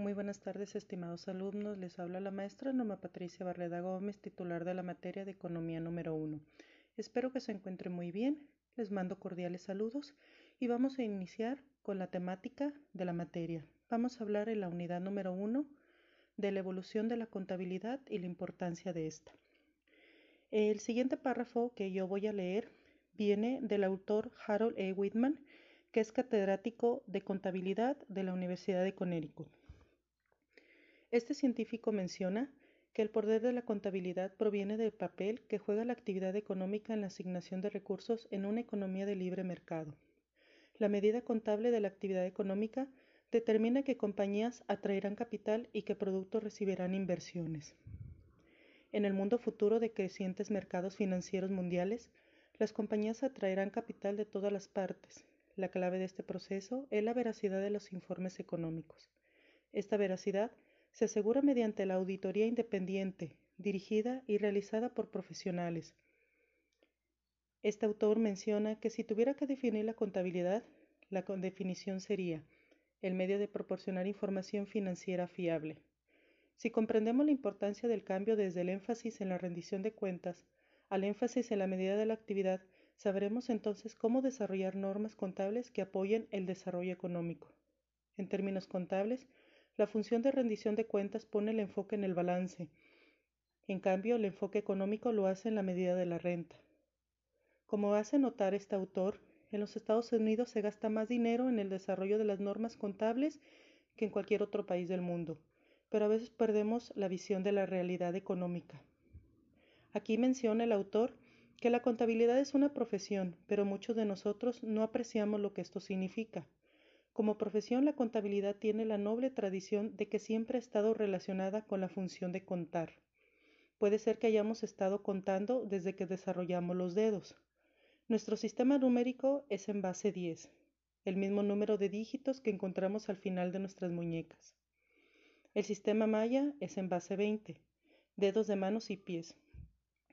Muy buenas tardes, estimados alumnos. Les habla la maestra Norma Patricia Barreda Gómez, titular de la materia de Economía número 1. Espero que se encuentren muy bien. Les mando cordiales saludos y vamos a iniciar con la temática de la materia. Vamos a hablar en la unidad número 1 de la evolución de la contabilidad y la importancia de esta. El siguiente párrafo que yo voy a leer viene del autor Harold E. Whitman, que es catedrático de contabilidad de la Universidad de Connecticut. Este científico menciona que el poder de la contabilidad proviene del papel que juega la actividad económica en la asignación de recursos en una economía de libre mercado. La medida contable de la actividad económica determina qué compañías atraerán capital y qué productos recibirán inversiones. En el mundo futuro de crecientes mercados financieros mundiales, las compañías atraerán capital de todas las partes. La clave de este proceso es la veracidad de los informes económicos. Esta veracidad se asegura mediante la auditoría independiente, dirigida y realizada por profesionales. Este autor menciona que si tuviera que definir la contabilidad, la definición sería el medio de proporcionar información financiera fiable. Si comprendemos la importancia del cambio desde el énfasis en la rendición de cuentas al énfasis en la medida de la actividad, sabremos entonces cómo desarrollar normas contables que apoyen el desarrollo económico. En términos contables, la función de rendición de cuentas pone el enfoque en el balance. En cambio, el enfoque económico lo hace en la medida de la renta. Como hace notar este autor, en los Estados Unidos se gasta más dinero en el desarrollo de las normas contables que en cualquier otro país del mundo, pero a veces perdemos la visión de la realidad económica. Aquí menciona el autor que la contabilidad es una profesión, pero muchos de nosotros no apreciamos lo que esto significa. Como profesión, la contabilidad tiene la noble tradición de que siempre ha estado relacionada con la función de contar. Puede ser que hayamos estado contando desde que desarrollamos los dedos. Nuestro sistema numérico es en base 10, el mismo número de dígitos que encontramos al final de nuestras muñecas. El sistema maya es en base 20, dedos de manos y pies.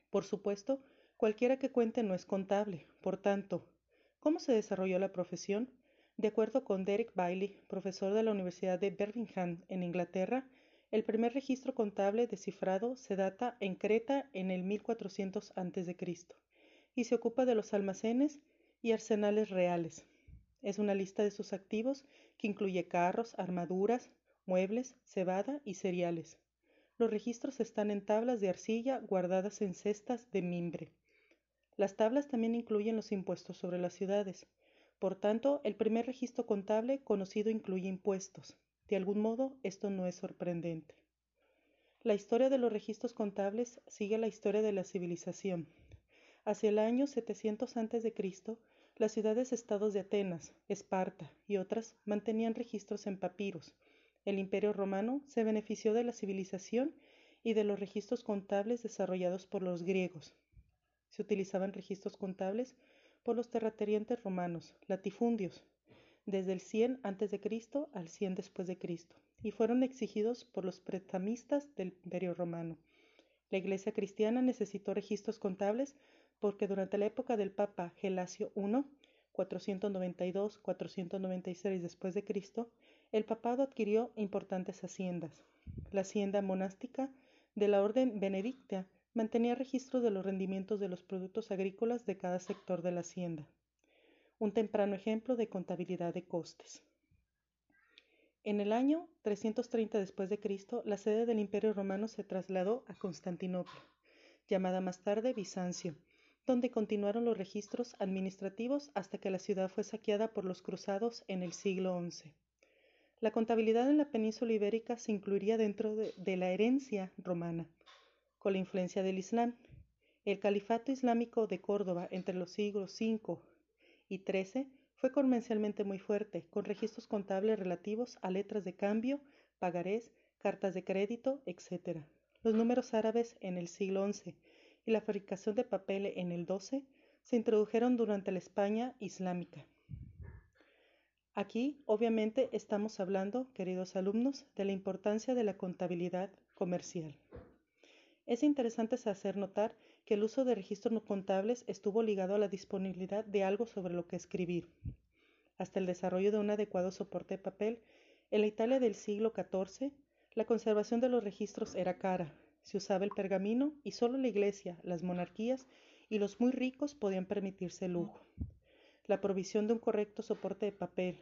Por supuesto, cualquiera que cuente no es contable. Por tanto, ¿cómo se desarrolló la profesión? De acuerdo con Derek Bailey, profesor de la Universidad de Birmingham en Inglaterra, el primer registro contable descifrado se data en Creta en el 1400 a.C. y se ocupa de los almacenes y arsenales reales. Es una lista de sus activos que incluye carros, armaduras, muebles, cebada y cereales. Los registros están en tablas de arcilla guardadas en cestas de mimbre. Las tablas también incluyen los impuestos sobre las ciudades. Por tanto, el primer registro contable conocido incluye impuestos. De algún modo, esto no es sorprendente. La historia de los registros contables sigue la historia de la civilización. Hacia el año 700 a.C., las ciudades-estados de Atenas, Esparta y otras mantenían registros en papiros. El imperio romano se benefició de la civilización y de los registros contables desarrollados por los griegos. Se utilizaban registros contables por los terratenientes romanos, latifundios, desde el 100 a.C. al 100 después de Cristo, y fueron exigidos por los prestamistas del Imperio Romano. La Iglesia cristiana necesitó registros contables porque durante la época del Papa Gelasio I, 492-496 después de Cristo, el papado adquirió importantes haciendas. La hacienda monástica de la orden benedicta mantenía registro de los rendimientos de los productos agrícolas de cada sector de la hacienda, un temprano ejemplo de contabilidad de costes. En el año 330 después de Cristo, la sede del Imperio Romano se trasladó a Constantinopla, llamada más tarde Bizancio, donde continuaron los registros administrativos hasta que la ciudad fue saqueada por los cruzados en el siglo XI. La contabilidad en la península ibérica se incluiría dentro de, de la herencia romana, con la influencia del Islam. El califato islámico de Córdoba entre los siglos V y XIII fue comercialmente muy fuerte, con registros contables relativos a letras de cambio, pagarés, cartas de crédito, etc. Los números árabes en el siglo XI y la fabricación de papel en el XII se introdujeron durante la España islámica. Aquí, obviamente, estamos hablando, queridos alumnos, de la importancia de la contabilidad comercial. Es interesante hacer notar que el uso de registros no contables estuvo ligado a la disponibilidad de algo sobre lo que escribir. Hasta el desarrollo de un adecuado soporte de papel, En la Italia del siglo XIV, la conservación de los registros era cara, se usaba el pergamino y solo la iglesia, las monarquías y los muy ricos podían permitirse el lujo. La provisión de un correcto soporte de papel,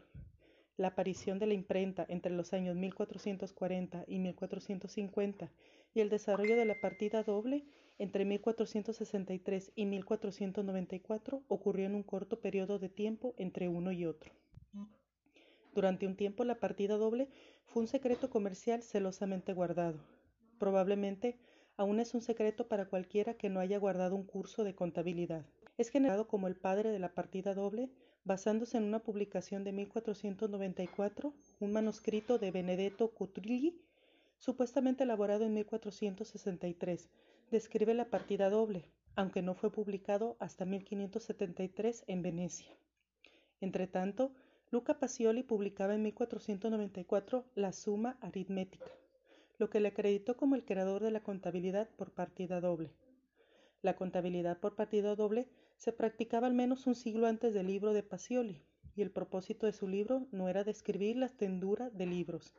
la aparición de la imprenta entre los años 1440 y 1450 y el desarrollo de la partida doble entre 1463 y 1494 ocurrió en un corto periodo de tiempo entre uno y otro. Durante un tiempo la partida doble fue un secreto comercial celosamente guardado. Probablemente aún es un secreto para cualquiera que no haya guardado un curso de contabilidad. Es generado como el padre de la partida doble basándose en una publicación de 1494, un manuscrito de Benedetto Cutrilli, supuestamente elaborado en 1463, describe la partida doble, aunque no fue publicado hasta 1573 en Venecia. Entretanto, Luca Pacioli publicaba en 1494 la Suma Aritmética, lo que le acreditó como el creador de la contabilidad por partida doble. La contabilidad por partida doble se practicaba al menos un siglo antes del libro de Pacioli, y el propósito de su libro no era describir la tendura de libros,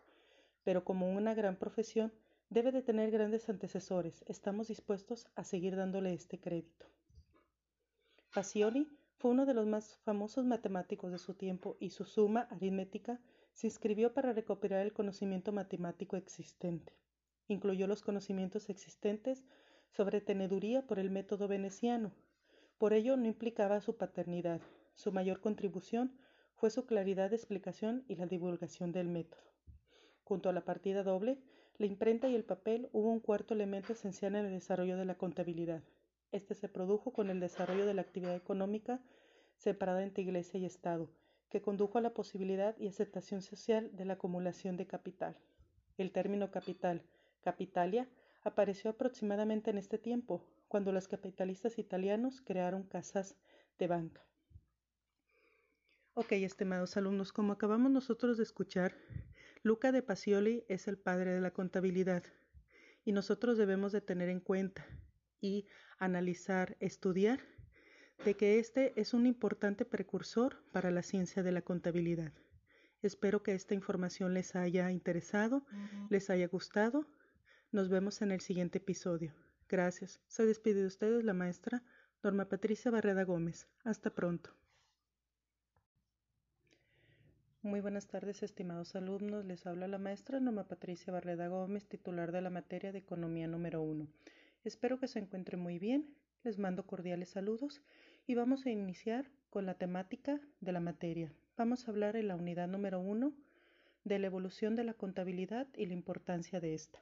pero como una gran profesión debe de tener grandes antecesores, estamos dispuestos a seguir dándole este crédito. Pacioli fue uno de los más famosos matemáticos de su tiempo y su suma aritmética se inscribió para recopilar el conocimiento matemático existente. Incluyó los conocimientos existentes sobre teneduría por el método veneciano, por ello no implicaba su paternidad. Su mayor contribución fue su claridad de explicación y la divulgación del método. Junto a la partida doble, la imprenta y el papel hubo un cuarto elemento esencial en el desarrollo de la contabilidad. Este se produjo con el desarrollo de la actividad económica separada entre Iglesia y Estado, que condujo a la posibilidad y aceptación social de la acumulación de capital. El término capital, capitalia, apareció aproximadamente en este tiempo, cuando los capitalistas italianos crearon casas de banca. Ok, estimados alumnos, como acabamos nosotros de escuchar, Luca de Pacioli es el padre de la contabilidad y nosotros debemos de tener en cuenta y analizar, estudiar de que este es un importante precursor para la ciencia de la contabilidad. Espero que esta información les haya interesado, les haya gustado. Nos vemos en el siguiente episodio. Gracias. Se despide de ustedes la maestra Norma Patricia Barreda Gómez. Hasta pronto. Muy buenas tardes, estimados alumnos. Les habla la maestra Norma Patricia Barreda Gómez, titular de la materia de Economía número 1. Espero que se encuentren muy bien. Les mando cordiales saludos y vamos a iniciar con la temática de la materia. Vamos a hablar en la unidad número 1 de la evolución de la contabilidad y la importancia de esta.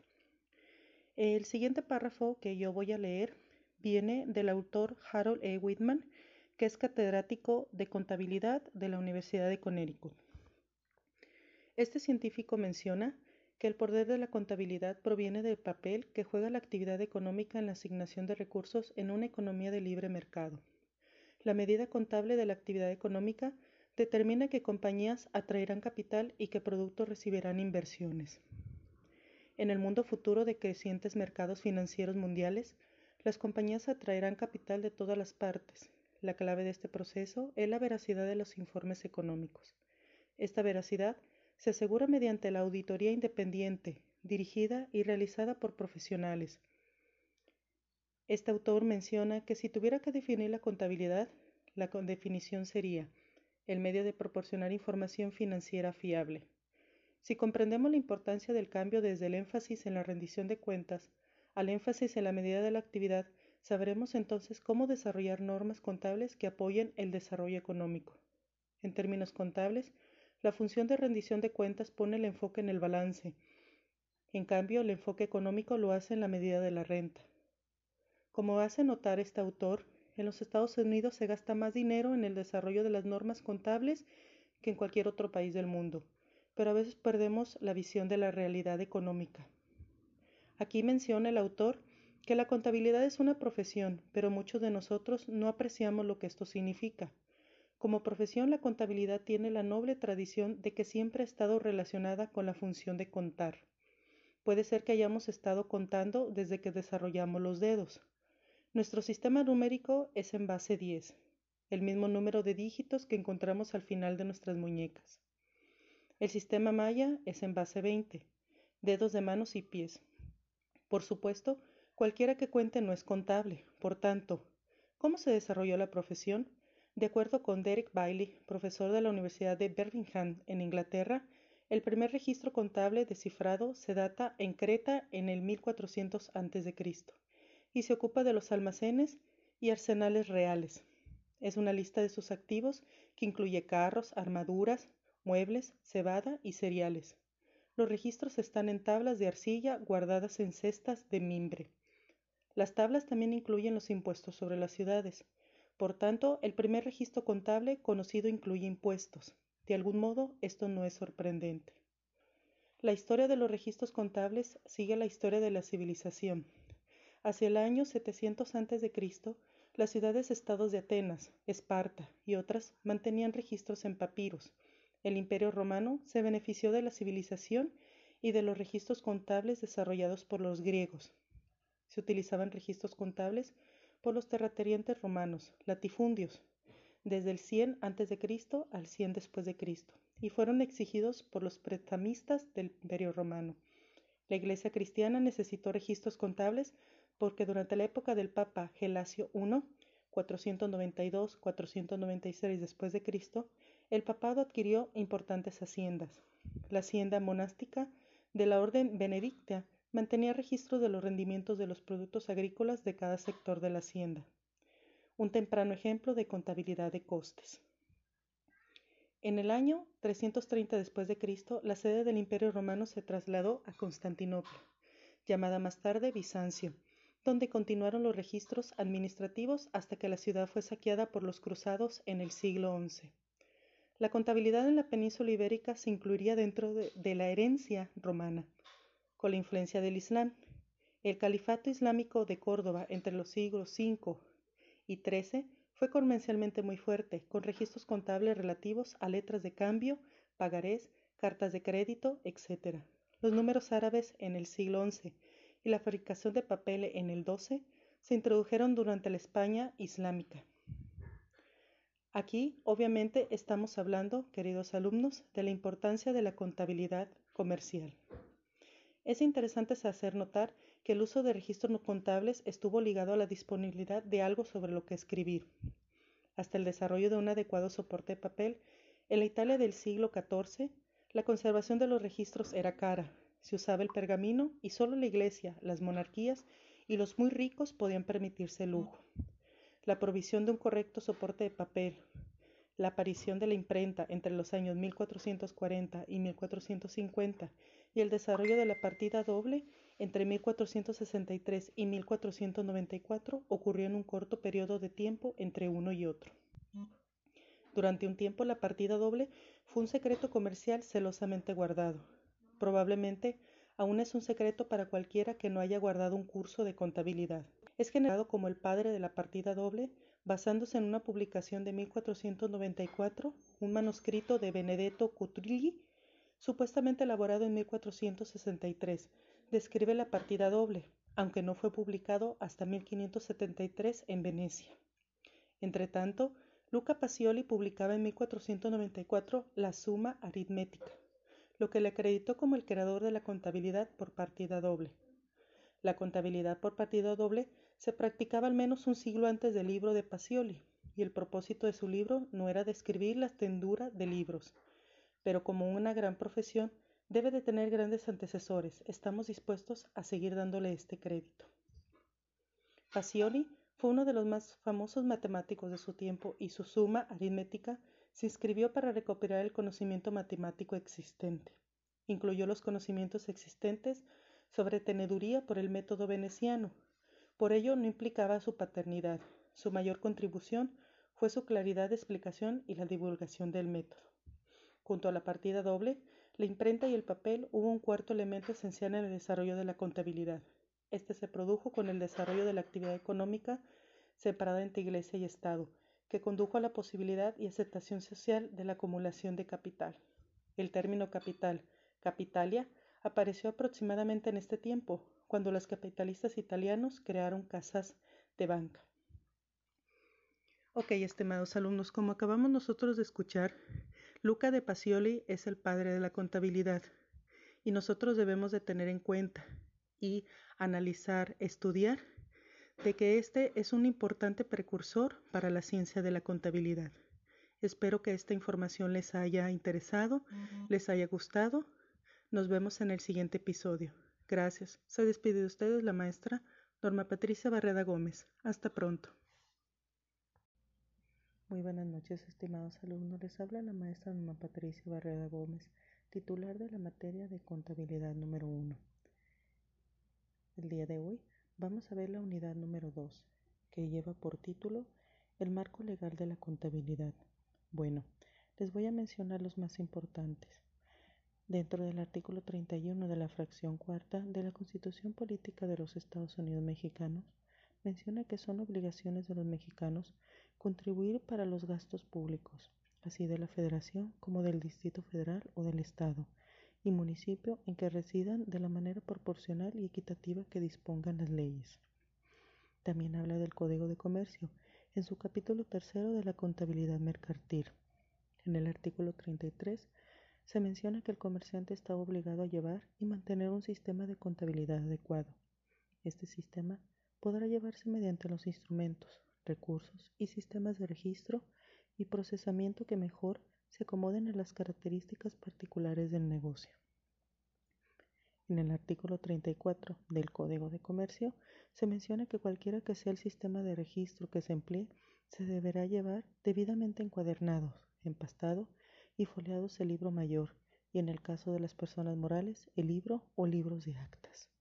El siguiente párrafo que yo voy a leer viene del autor Harold E. Whitman, que es catedrático de contabilidad de la Universidad de Connecticut. Este científico menciona que el poder de la contabilidad proviene del papel que juega la actividad económica en la asignación de recursos en una economía de libre mercado. La medida contable de la actividad económica determina que compañías atraerán capital y que productos recibirán inversiones. En el mundo futuro de crecientes mercados financieros mundiales, las compañías atraerán capital de todas las partes. La clave de este proceso es la veracidad de los informes económicos. Esta veracidad se asegura mediante la auditoría independiente, dirigida y realizada por profesionales. Este autor menciona que si tuviera que definir la contabilidad, la definición sería el medio de proporcionar información financiera fiable. Si comprendemos la importancia del cambio desde el énfasis en la rendición de cuentas al énfasis en la medida de la actividad, sabremos entonces cómo desarrollar normas contables que apoyen el desarrollo económico. En términos contables, la función de rendición de cuentas pone el enfoque en el balance. En cambio, el enfoque económico lo hace en la medida de la renta. Como hace notar este autor, en los Estados Unidos se gasta más dinero en el desarrollo de las normas contables que en cualquier otro país del mundo pero a veces perdemos la visión de la realidad económica. Aquí menciona el autor que la contabilidad es una profesión, pero muchos de nosotros no apreciamos lo que esto significa. Como profesión, la contabilidad tiene la noble tradición de que siempre ha estado relacionada con la función de contar. Puede ser que hayamos estado contando desde que desarrollamos los dedos. Nuestro sistema numérico es en base 10, el mismo número de dígitos que encontramos al final de nuestras muñecas. El sistema maya es en base 20, dedos de manos y pies. Por supuesto, cualquiera que cuente no es contable, por tanto, ¿cómo se desarrolló la profesión? De acuerdo con Derek Bailey, profesor de la Universidad de Birmingham en Inglaterra, el primer registro contable descifrado se data en Creta en el 1400 a.C. y se ocupa de los almacenes y arsenales reales. Es una lista de sus activos que incluye carros, armaduras, muebles, cebada y cereales. Los registros están en tablas de arcilla guardadas en cestas de mimbre. Las tablas también incluyen los impuestos sobre las ciudades. Por tanto, el primer registro contable conocido incluye impuestos. De algún modo, esto no es sorprendente. La historia de los registros contables sigue la historia de la civilización. Hacia el año 700 a.C., las ciudades-estados de Atenas, Esparta y otras mantenían registros en papiros. El Imperio romano se benefició de la civilización y de los registros contables desarrollados por los griegos. Se utilizaban registros contables por los terratenientes romanos, latifundios, desde el 100 a.C. al 100 después de Cristo, y fueron exigidos por los prestamistas del Imperio Romano. La Iglesia cristiana necesitó registros contables porque durante la época del Papa Gelasio I, 492-496 después de Cristo, el papado adquirió importantes haciendas. La hacienda monástica de la orden benedicta mantenía registro de los rendimientos de los productos agrícolas de cada sector de la hacienda un temprano ejemplo de contabilidad de costes. En el año 330 después la sede del Imperio Romano se trasladó a Constantinopla, llamada más tarde Bizancio, donde continuaron los registros administrativos hasta que la ciudad fue saqueada por los cruzados en el siglo XI. La contabilidad en la península ibérica se incluiría dentro de, de la herencia romana, con la influencia del Islam. El califato islámico de Córdoba entre los siglos V y 13 fue comercialmente muy fuerte, con registros contables relativos a letras de cambio, pagarés, cartas de crédito, etc. Los números árabes en el siglo XI y la fabricación de papel en el XII se introdujeron durante la España islámica. Aquí, obviamente, estamos hablando, queridos alumnos, de la importancia de la contabilidad comercial. Es interesante hacer notar que el uso de registros no contables estuvo ligado a la disponibilidad de algo sobre lo que escribir. Hasta el desarrollo de un adecuado soporte de papel, en la Italia del siglo XIV, la conservación de los registros era cara. Se usaba el pergamino y solo la iglesia, las monarquías y los muy ricos podían permitirse el lujo. La provisión de un correcto soporte de papel, la aparición de la imprenta entre los años 1440 y 1450 y el desarrollo de la partida doble entre 1463 y 1494 ocurrió en un corto periodo de tiempo entre uno y otro. Durante un tiempo la partida doble fue un secreto comercial celosamente guardado. Probablemente aún es un secreto para cualquiera que no haya guardado un curso de contabilidad. Es generado como el padre de la partida doble basándose en una publicación de 1494, un manuscrito de Benedetto Cutrilli, supuestamente elaborado en 1463, describe la partida doble, aunque no fue publicado hasta 1573 en Venecia. Entretanto, Luca Pacioli publicaba en 1494 la Suma Aritmética, lo que le acreditó como el creador de la contabilidad por partida doble. La contabilidad por partida doble se practicaba al menos un siglo antes del libro de Pacioli, y el propósito de su libro no era describir la tendura de libros, pero como una gran profesión debe de tener grandes antecesores. Estamos dispuestos a seguir dándole este crédito. Pacioli fue uno de los más famosos matemáticos de su tiempo y su suma aritmética se inscribió para recopilar el conocimiento matemático existente. Incluyó los conocimientos existentes sobre teneduría por el método veneciano, por ello no implicaba su paternidad. Su mayor contribución fue su claridad de explicación y la divulgación del método. Junto a la partida doble, la imprenta y el papel hubo un cuarto elemento esencial en el desarrollo de la contabilidad. Este se produjo con el desarrollo de la actividad económica separada entre Iglesia y Estado, que condujo a la posibilidad y aceptación social de la acumulación de capital. El término capital, capitalia, apareció aproximadamente en este tiempo, cuando los capitalistas italianos crearon casas de banca. Ok, estimados alumnos, como acabamos nosotros de escuchar, Luca de Pacioli es el padre de la contabilidad y nosotros debemos de tener en cuenta y analizar, estudiar de que este es un importante precursor para la ciencia de la contabilidad. Espero que esta información les haya interesado, les haya gustado. Nos vemos en el siguiente episodio. Gracias. Se despide de ustedes la maestra Norma Patricia Barreda Gómez. Hasta pronto. Muy buenas noches, estimados alumnos. Les habla la maestra Norma Patricia Barreda Gómez, titular de la materia de contabilidad número 1. El día de hoy vamos a ver la unidad número 2, que lleva por título El marco legal de la contabilidad. Bueno, les voy a mencionar los más importantes. Dentro del artículo 31 de la fracción cuarta de la Constitución Política de los Estados Unidos Mexicanos, menciona que son obligaciones de los mexicanos contribuir para los gastos públicos, así de la Federación como del Distrito Federal o del Estado y municipio en que residan de la manera proporcional y equitativa que dispongan las leyes. También habla del Código de Comercio, en su capítulo tercero de la contabilidad mercantil. En el artículo 33 se menciona que el comerciante está obligado a llevar y mantener un sistema de contabilidad adecuado. Este sistema podrá llevarse mediante los instrumentos, recursos y sistemas de registro y procesamiento que mejor se acomoden a las características particulares del negocio. En el artículo 34 del Código de Comercio se menciona que cualquiera que sea el sistema de registro que se emplee, se deberá llevar debidamente encuadernado, empastado y foliados el libro mayor y en el caso de las personas morales el libro o libros de actas.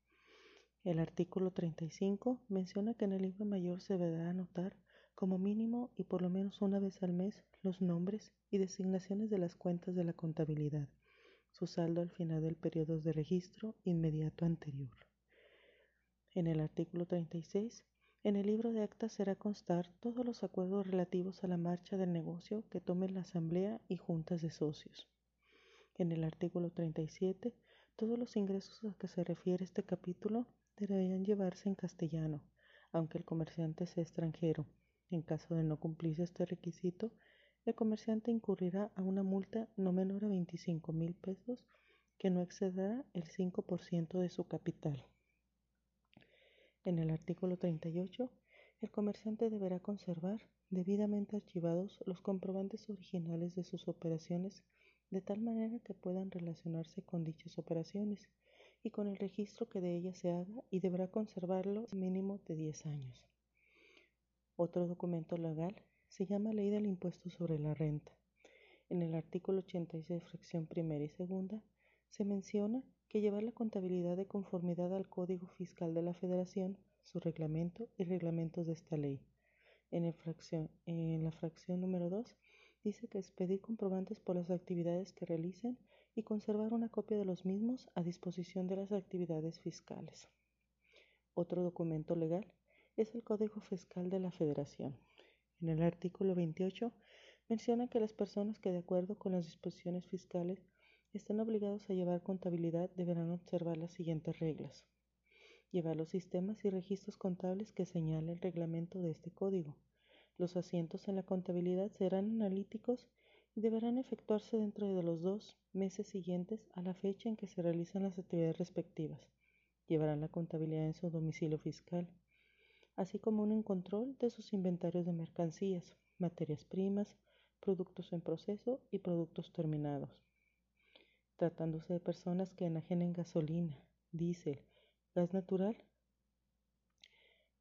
El artículo 35 menciona que en el libro mayor se deberá anotar como mínimo y por lo menos una vez al mes los nombres y designaciones de las cuentas de la contabilidad, su saldo al final del periodo de registro inmediato anterior. En el artículo 36, en el libro de actas será constar todos los acuerdos relativos a la marcha del negocio que tomen la asamblea y juntas de socios. En el artículo 37, todos los ingresos a que se refiere este capítulo deberían llevarse en castellano, aunque el comerciante sea extranjero. En caso de no cumplirse este requisito, el comerciante incurrirá a una multa no menor a 25 mil pesos que no excederá el 5% de su capital. En el artículo 38, el comerciante deberá conservar debidamente archivados los comprobantes originales de sus operaciones de tal manera que puedan relacionarse con dichas operaciones y con el registro que de ellas se haga y deberá conservarlo mínimo de 10 años. Otro documento legal se llama Ley del Impuesto sobre la Renta. En el artículo 86, fracción primera y segunda, se menciona que llevar la contabilidad de conformidad al Código Fiscal de la Federación, su reglamento y reglamentos de esta ley. En, fracción, en la fracción número 2 dice que es pedir comprobantes por las actividades que realicen y conservar una copia de los mismos a disposición de las actividades fiscales. Otro documento legal es el Código Fiscal de la Federación. En el artículo 28 menciona que las personas que de acuerdo con las disposiciones fiscales están obligados a llevar contabilidad deberán observar las siguientes reglas. Llevar los sistemas y registros contables que señala el reglamento de este código. Los asientos en la contabilidad serán analíticos y deberán efectuarse dentro de los dos meses siguientes a la fecha en que se realizan las actividades respectivas. Llevarán la contabilidad en su domicilio fiscal, así como un control de sus inventarios de mercancías, materias primas, productos en proceso y productos terminados tratándose de personas que enajenen gasolina, diésel, gas natural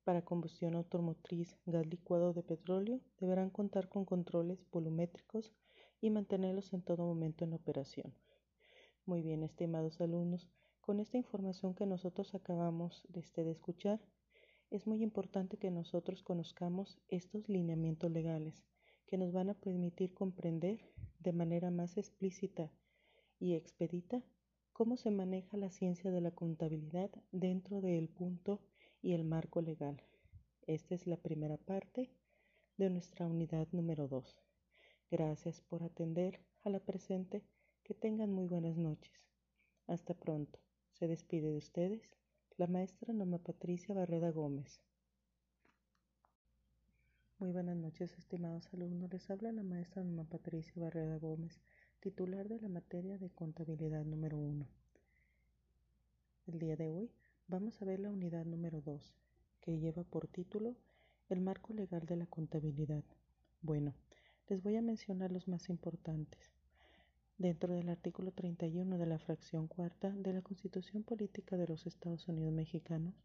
para combustión automotriz, gas licuado de petróleo, deberán contar con controles volumétricos y mantenerlos en todo momento en operación. Muy bien, estimados alumnos, con esta información que nosotros acabamos de, este, de escuchar, es muy importante que nosotros conozcamos estos lineamientos legales que nos van a permitir comprender de manera más explícita y expedita cómo se maneja la ciencia de la contabilidad dentro del punto y el marco legal. Esta es la primera parte de nuestra unidad número 2. Gracias por atender a la presente. Que tengan muy buenas noches. Hasta pronto. Se despide de ustedes la maestra Norma Patricia Barreda Gómez. Muy buenas noches, estimados alumnos. Les habla la maestra Norma Patricia Barreda Gómez titular de la materia de contabilidad número 1. El día de hoy vamos a ver la unidad número 2, que lleva por título El marco legal de la contabilidad. Bueno, les voy a mencionar los más importantes. Dentro del artículo 31 de la fracción cuarta de la Constitución Política de los Estados Unidos Mexicanos,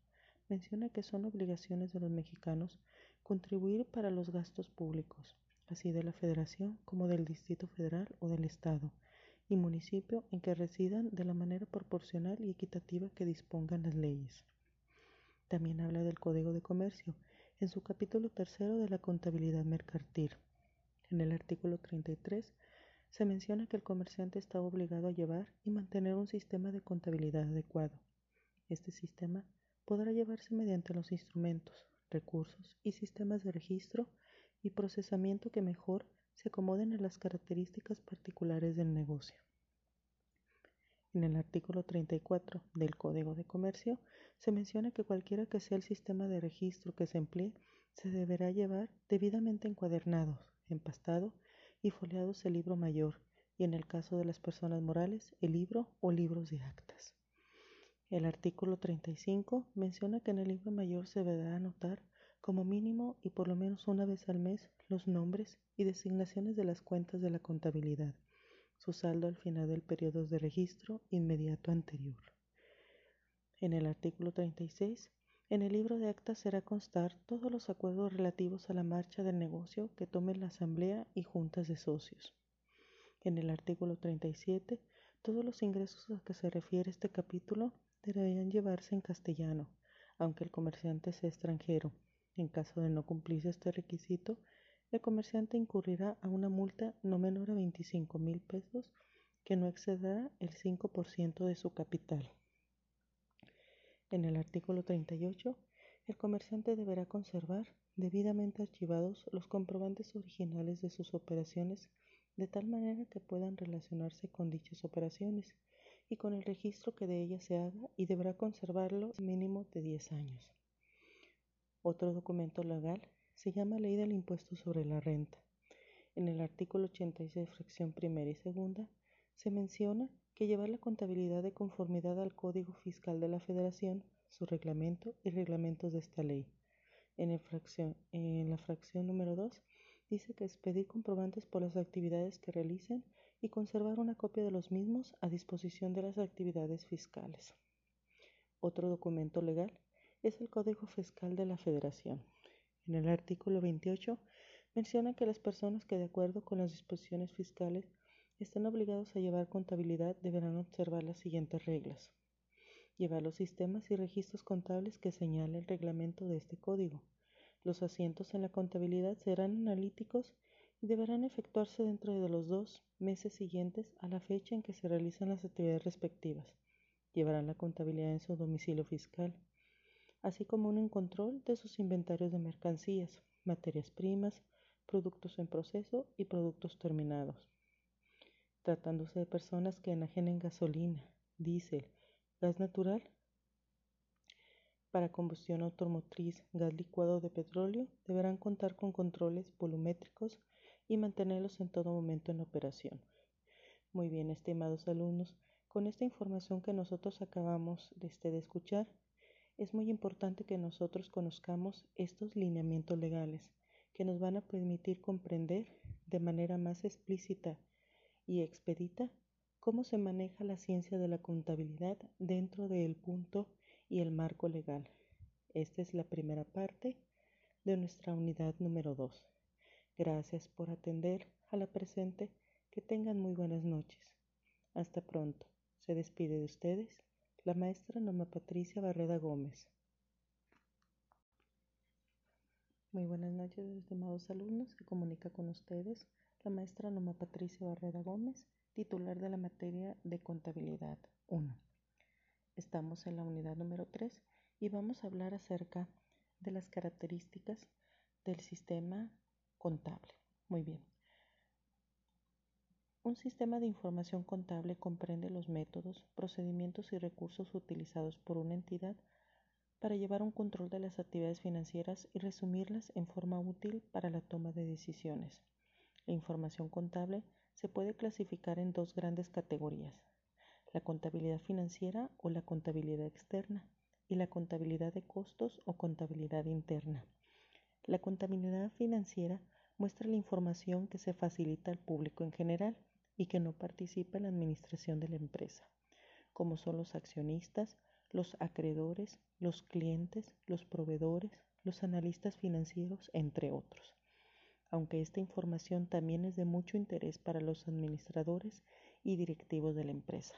menciona que son obligaciones de los mexicanos contribuir para los gastos públicos, así de la Federación como del Distrito Federal o del Estado y municipio en que residan de la manera proporcional y equitativa que dispongan las leyes. También habla del Código de Comercio en su capítulo tercero de la contabilidad mercantil. En el artículo 33 se menciona que el comerciante está obligado a llevar y mantener un sistema de contabilidad adecuado. Este sistema podrá llevarse mediante los instrumentos, recursos y sistemas de registro y procesamiento que mejor se acomoden a las características particulares del negocio. En el artículo 34 del Código de Comercio se menciona que cualquiera que sea el sistema de registro que se emplee, se deberá llevar debidamente encuadernado, empastado y foliados el libro mayor y en el caso de las personas morales el libro o libros de actas. El artículo 35 menciona que en el libro mayor se deberá anotar como mínimo y por lo menos una vez al mes los nombres y designaciones de las cuentas de la contabilidad, su saldo al final del periodo de registro inmediato anterior. En el artículo 36, en el libro de actas será constar todos los acuerdos relativos a la marcha del negocio que tome la asamblea y juntas de socios. En el artículo 37, todos los ingresos a que se refiere este capítulo deberían llevarse en castellano, aunque el comerciante sea extranjero, en caso de no cumplirse este requisito, el comerciante incurrirá a una multa no menor a 25 mil pesos que no excederá el 5% de su capital. En el artículo 38, el comerciante deberá conservar debidamente archivados los comprobantes originales de sus operaciones de tal manera que puedan relacionarse con dichas operaciones y con el registro que de ellas se haga y deberá conservarlo mínimo de 10 años. Otro documento legal se llama Ley del Impuesto sobre la Renta. En el artículo 86, fracción primera y segunda, se menciona que llevar la contabilidad de conformidad al Código Fiscal de la Federación, su reglamento y reglamentos de esta ley. En, la fracción número 2 dice que expedir comprobantes por las actividades que realicen y conservar una copia de los mismos a disposición de las actividades fiscales. Otro documento legal es el Código Fiscal de la Federación. En el artículo 28 menciona que las personas que de acuerdo con las disposiciones fiscales estén obligados a llevar contabilidad deberán observar las siguientes reglas. Llevar los sistemas y registros contables que señala el reglamento de este código. Los asientos en la contabilidad serán analíticos y deberán efectuarse dentro de los dos meses siguientes a la fecha en que se realizan las actividades respectivas. Llevarán la contabilidad en su domicilio fiscal así como un control de sus inventarios de mercancías, materias primas, productos en proceso y productos terminados. Tratándose de personas que enajenen gasolina, diésel, gas natural para combustión automotriz, gas licuado de petróleo, deberán contar con controles volumétricos y mantenerlos en todo momento en operación. Muy bien, estimados alumnos, con esta información que nosotros acabamos de, este, escuchar, es muy importante que nosotros conozcamos estos lineamientos legales que nos van a permitir comprender de manera más explícita y expedita cómo se maneja la ciencia de la contabilidad dentro del punto y el marco legal. Esta es la primera parte de nuestra unidad número 2. Gracias por atender a la presente. Que tengan muy buenas noches. Hasta pronto. Se despide de ustedes la maestra Norma Patricia Barreda Gómez. Muy buenas noches, estimados alumnos. Se comunica con ustedes la maestra Norma Patricia Barrera Gómez, titular de la materia de contabilidad 1. Estamos en la unidad número 3 y vamos a hablar acerca de las características del sistema contable. Muy bien. Un sistema de información contable comprende los métodos, procedimientos y recursos utilizados por una entidad para llevar un control de las actividades financieras y resumirlas en forma útil para la toma de decisiones. La información contable se puede clasificar en dos grandes categorías, la contabilidad financiera o la contabilidad externa y la contabilidad de costos o contabilidad interna. La contabilidad financiera muestra la información que se facilita al público en general y que no participa en la administración de la empresa, como son los accionistas, los acreedores, los clientes, los proveedores, los analistas financieros, entre otros. Aunque esta información también es de mucho interés para los administradores y directivos de la empresa.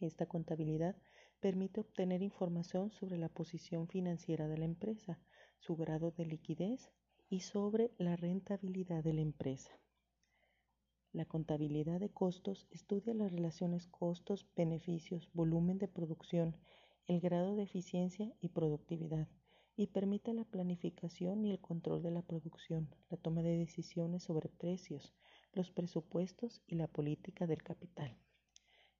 Esta contabilidad permite obtener información sobre la posición financiera de la empresa, su grado de liquidez y sobre la rentabilidad de la empresa. La contabilidad de costos estudia las relaciones costos, beneficios, volumen de producción, el grado de eficiencia y productividad y permite la planificación y el control de la producción, la toma de decisiones sobre precios, los presupuestos y la política del capital.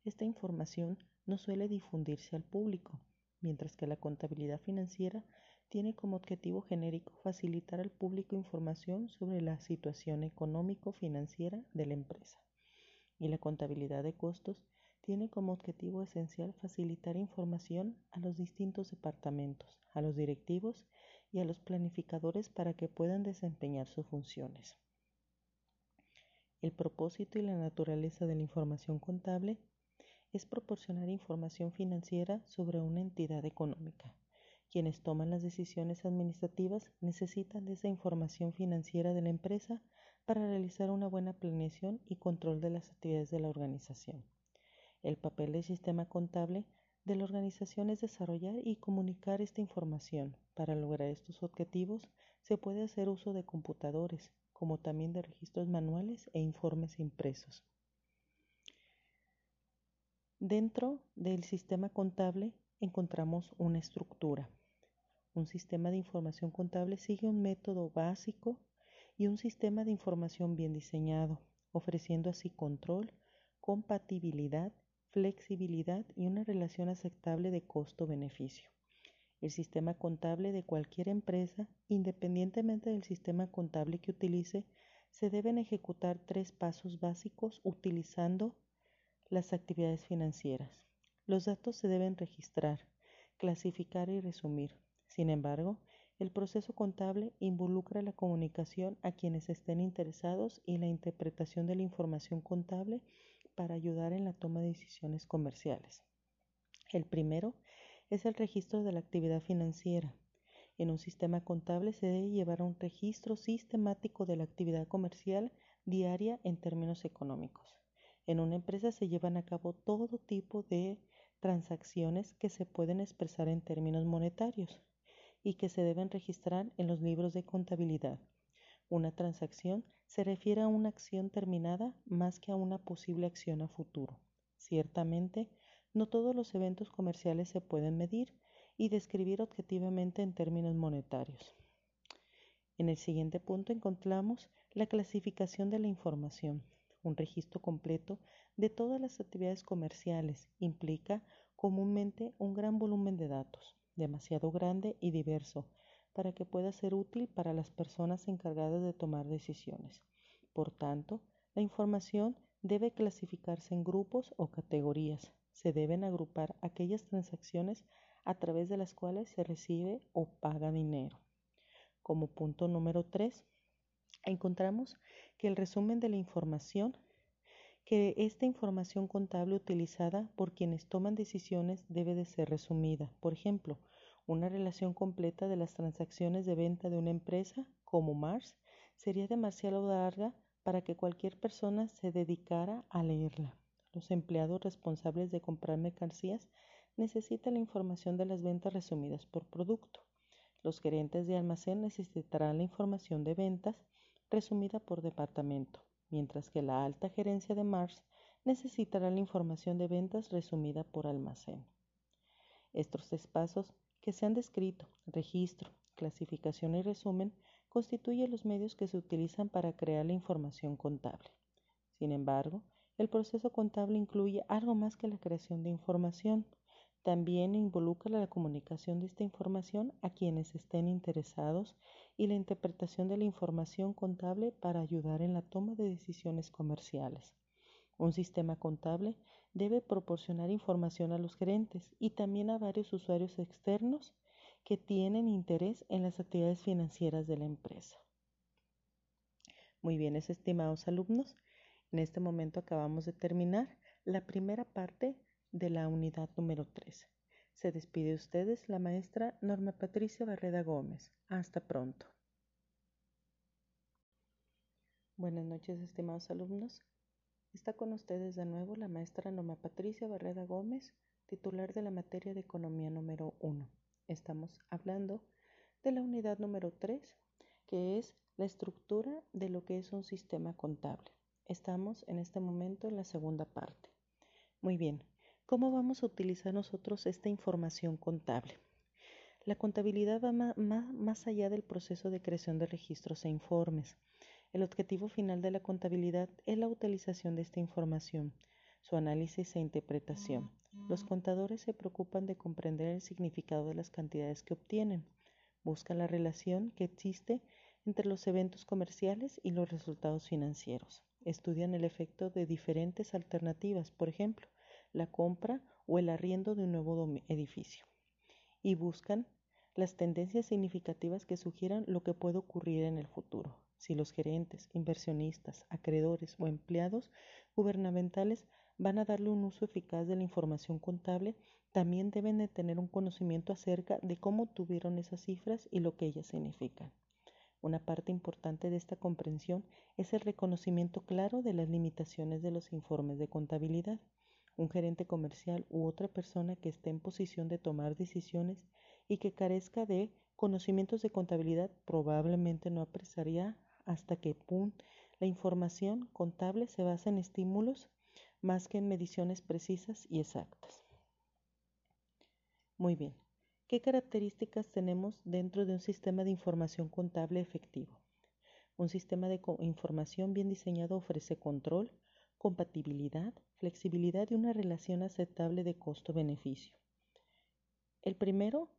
Esta información no suele difundirse al público, mientras que la contabilidad financiera tiene como objetivo genérico facilitar al público información sobre la situación económico-financiera de la empresa. Y la contabilidad de costos tiene como objetivo esencial facilitar información a los distintos departamentos, a los directivos y a los planificadores para que puedan desempeñar sus funciones. El propósito y la naturaleza de la información contable es proporcionar información financiera sobre una entidad económica quienes toman las decisiones administrativas necesitan de esa información financiera de la empresa para realizar una buena planeación y control de las actividades de la organización. El papel del sistema contable de la organización es desarrollar y comunicar esta información. Para lograr estos objetivos se puede hacer uso de computadores, como también de registros manuales e informes impresos. Dentro del sistema contable encontramos una estructura. Un sistema de información contable sigue un método básico y un sistema de información bien diseñado, ofreciendo así control, compatibilidad, flexibilidad y una relación aceptable de costo-beneficio. El sistema contable de cualquier empresa, independientemente del sistema contable que utilice, se deben ejecutar tres pasos básicos utilizando las actividades financieras. Los datos se deben registrar, clasificar y resumir. Sin embargo, el proceso contable involucra la comunicación a quienes estén interesados y la interpretación de la información contable para ayudar en la toma de decisiones comerciales. El primero es el registro de la actividad financiera. En un sistema contable se debe llevar un registro sistemático de la actividad comercial diaria en términos económicos. En una empresa se llevan a cabo todo tipo de transacciones que se pueden expresar en términos monetarios y que se deben registrar en los libros de contabilidad. Una transacción se refiere a una acción terminada más que a una posible acción a futuro. Ciertamente, no todos los eventos comerciales se pueden medir y describir objetivamente en términos monetarios. En el siguiente punto encontramos la clasificación de la información. Un registro completo de todas las actividades comerciales implica comúnmente un gran volumen de datos, demasiado grande y diverso para que pueda ser útil para las personas encargadas de tomar decisiones. Por tanto, la información debe clasificarse en grupos o categorías. Se deben agrupar aquellas transacciones a través de las cuales se recibe o paga dinero. Como punto número 3, encontramos que el resumen de la información que esta información contable utilizada por quienes toman decisiones debe de ser resumida. Por ejemplo, una relación completa de las transacciones de venta de una empresa como Mars sería demasiado larga para que cualquier persona se dedicara a leerla. Los empleados responsables de comprar mercancías necesitan la información de las ventas resumidas por producto. Los gerentes de almacén necesitarán la información de ventas resumida por departamento mientras que la alta gerencia de Mars necesitará la información de ventas resumida por almacén. Estos tres pasos que se han descrito, registro, clasificación y resumen, constituyen los medios que se utilizan para crear la información contable. Sin embargo, el proceso contable incluye algo más que la creación de información. También involucra la comunicación de esta información a quienes estén interesados y la interpretación de la información contable para ayudar en la toma de decisiones comerciales. Un sistema contable debe proporcionar información a los gerentes y también a varios usuarios externos que tienen interés en las actividades financieras de la empresa. Muy bien, estimados alumnos, en este momento acabamos de terminar la primera parte de la unidad número 3. Se despide de ustedes la maestra Norma Patricia Barreda Gómez. Hasta pronto. Buenas noches, estimados alumnos. Está con ustedes de nuevo la maestra Norma Patricia Barreda Gómez, titular de la materia de economía número 1. Estamos hablando de la unidad número 3, que es la estructura de lo que es un sistema contable. Estamos en este momento en la segunda parte. Muy bien, ¿Cómo vamos a utilizar nosotros esta información contable? La contabilidad va más allá del proceso de creación de registros e informes. El objetivo final de la contabilidad es la utilización de esta información, su análisis e interpretación. Los contadores se preocupan de comprender el significado de las cantidades que obtienen. Buscan la relación que existe entre los eventos comerciales y los resultados financieros. Estudian el efecto de diferentes alternativas, por ejemplo, la compra o el arriendo de un nuevo edificio y buscan las tendencias significativas que sugieran lo que puede ocurrir en el futuro. Si los gerentes, inversionistas, acreedores o empleados gubernamentales van a darle un uso eficaz de la información contable, también deben de tener un conocimiento acerca de cómo tuvieron esas cifras y lo que ellas significan. Una parte importante de esta comprensión es el reconocimiento claro de las limitaciones de los informes de contabilidad un gerente comercial u otra persona que esté en posición de tomar decisiones y que carezca de conocimientos de contabilidad probablemente no apreciaría hasta que pum, la información contable se basa en estímulos más que en mediciones precisas y exactas. Muy bien, ¿qué características tenemos dentro de un sistema de información contable efectivo? Un sistema de información bien diseñado ofrece control, compatibilidad, flexibilidad y una relación aceptable de costo-beneficio. El primero,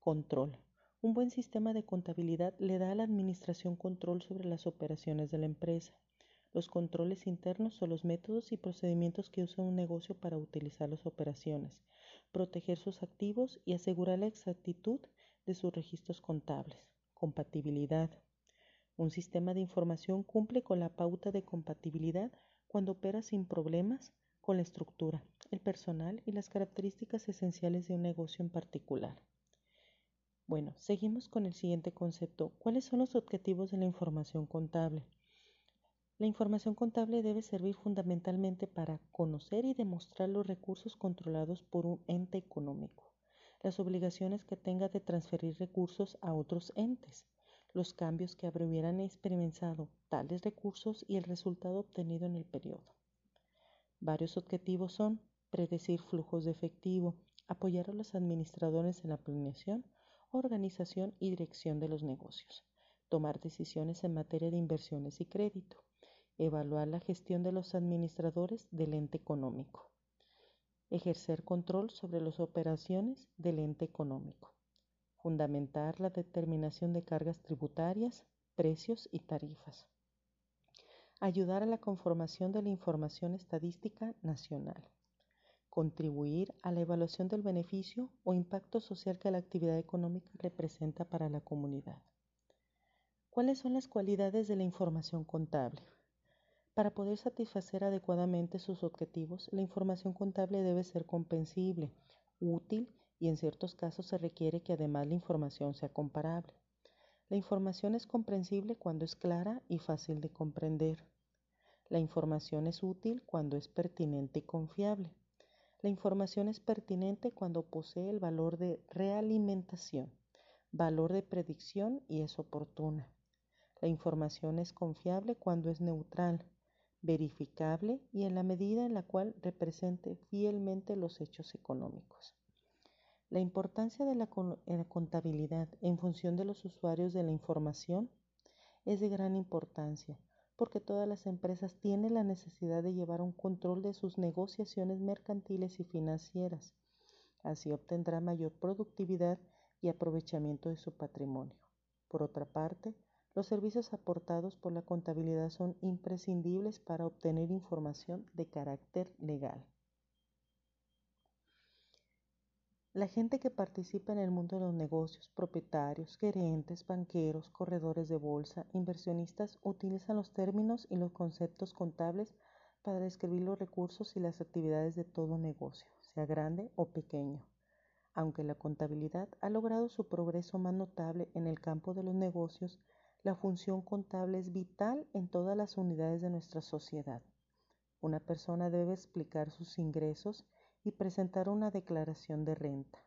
control. Un buen sistema de contabilidad le da a la administración control sobre las operaciones de la empresa. Los controles internos son los métodos y procedimientos que usa un negocio para utilizar las operaciones, proteger sus activos y asegurar la exactitud de sus registros contables. Compatibilidad. Un sistema de información cumple con la pauta de compatibilidad cuando opera sin problemas con la estructura, el personal y las características esenciales de un negocio en particular. Bueno, seguimos con el siguiente concepto. ¿Cuáles son los objetivos de la información contable? La información contable debe servir fundamentalmente para conocer y demostrar los recursos controlados por un ente económico, las obligaciones que tenga de transferir recursos a otros entes, los cambios que hubieran experimentado tales recursos y el resultado obtenido en el periodo. Varios objetivos son predecir flujos de efectivo, apoyar a los administradores en la planeación, organización y dirección de los negocios, tomar decisiones en materia de inversiones y crédito, evaluar la gestión de los administradores del ente económico, ejercer control sobre las operaciones del ente económico, fundamentar la determinación de cargas tributarias, precios y tarifas. Ayudar a la conformación de la información estadística nacional. Contribuir a la evaluación del beneficio o impacto social que la actividad económica representa para la comunidad. ¿Cuáles son las cualidades de la información contable? Para poder satisfacer adecuadamente sus objetivos, la información contable debe ser comprensible, útil y en ciertos casos se requiere que además la información sea comparable. La información es comprensible cuando es clara y fácil de comprender. La información es útil cuando es pertinente y confiable. La información es pertinente cuando posee el valor de realimentación, valor de predicción y es oportuna. La información es confiable cuando es neutral, verificable y en la medida en la cual represente fielmente los hechos económicos. La importancia de la, contabilidad en función de los usuarios de la información es de gran importancia porque todas las empresas tienen la necesidad de llevar un control de sus negociaciones mercantiles y financieras. Así obtendrá mayor productividad y aprovechamiento de su patrimonio. Por otra parte, los servicios aportados por la contabilidad son imprescindibles para obtener información de carácter legal. La gente que participa en el mundo de los negocios, propietarios, gerentes, banqueros, corredores de bolsa, inversionistas, utilizan los términos y los conceptos contables para describir los recursos y las actividades de todo negocio, sea grande o pequeño. Aunque la contabilidad ha logrado su progreso más notable en el campo de los negocios, la función contable es vital en todas las unidades de nuestra sociedad. Una persona debe explicar sus ingresos y presentar una declaración de renta.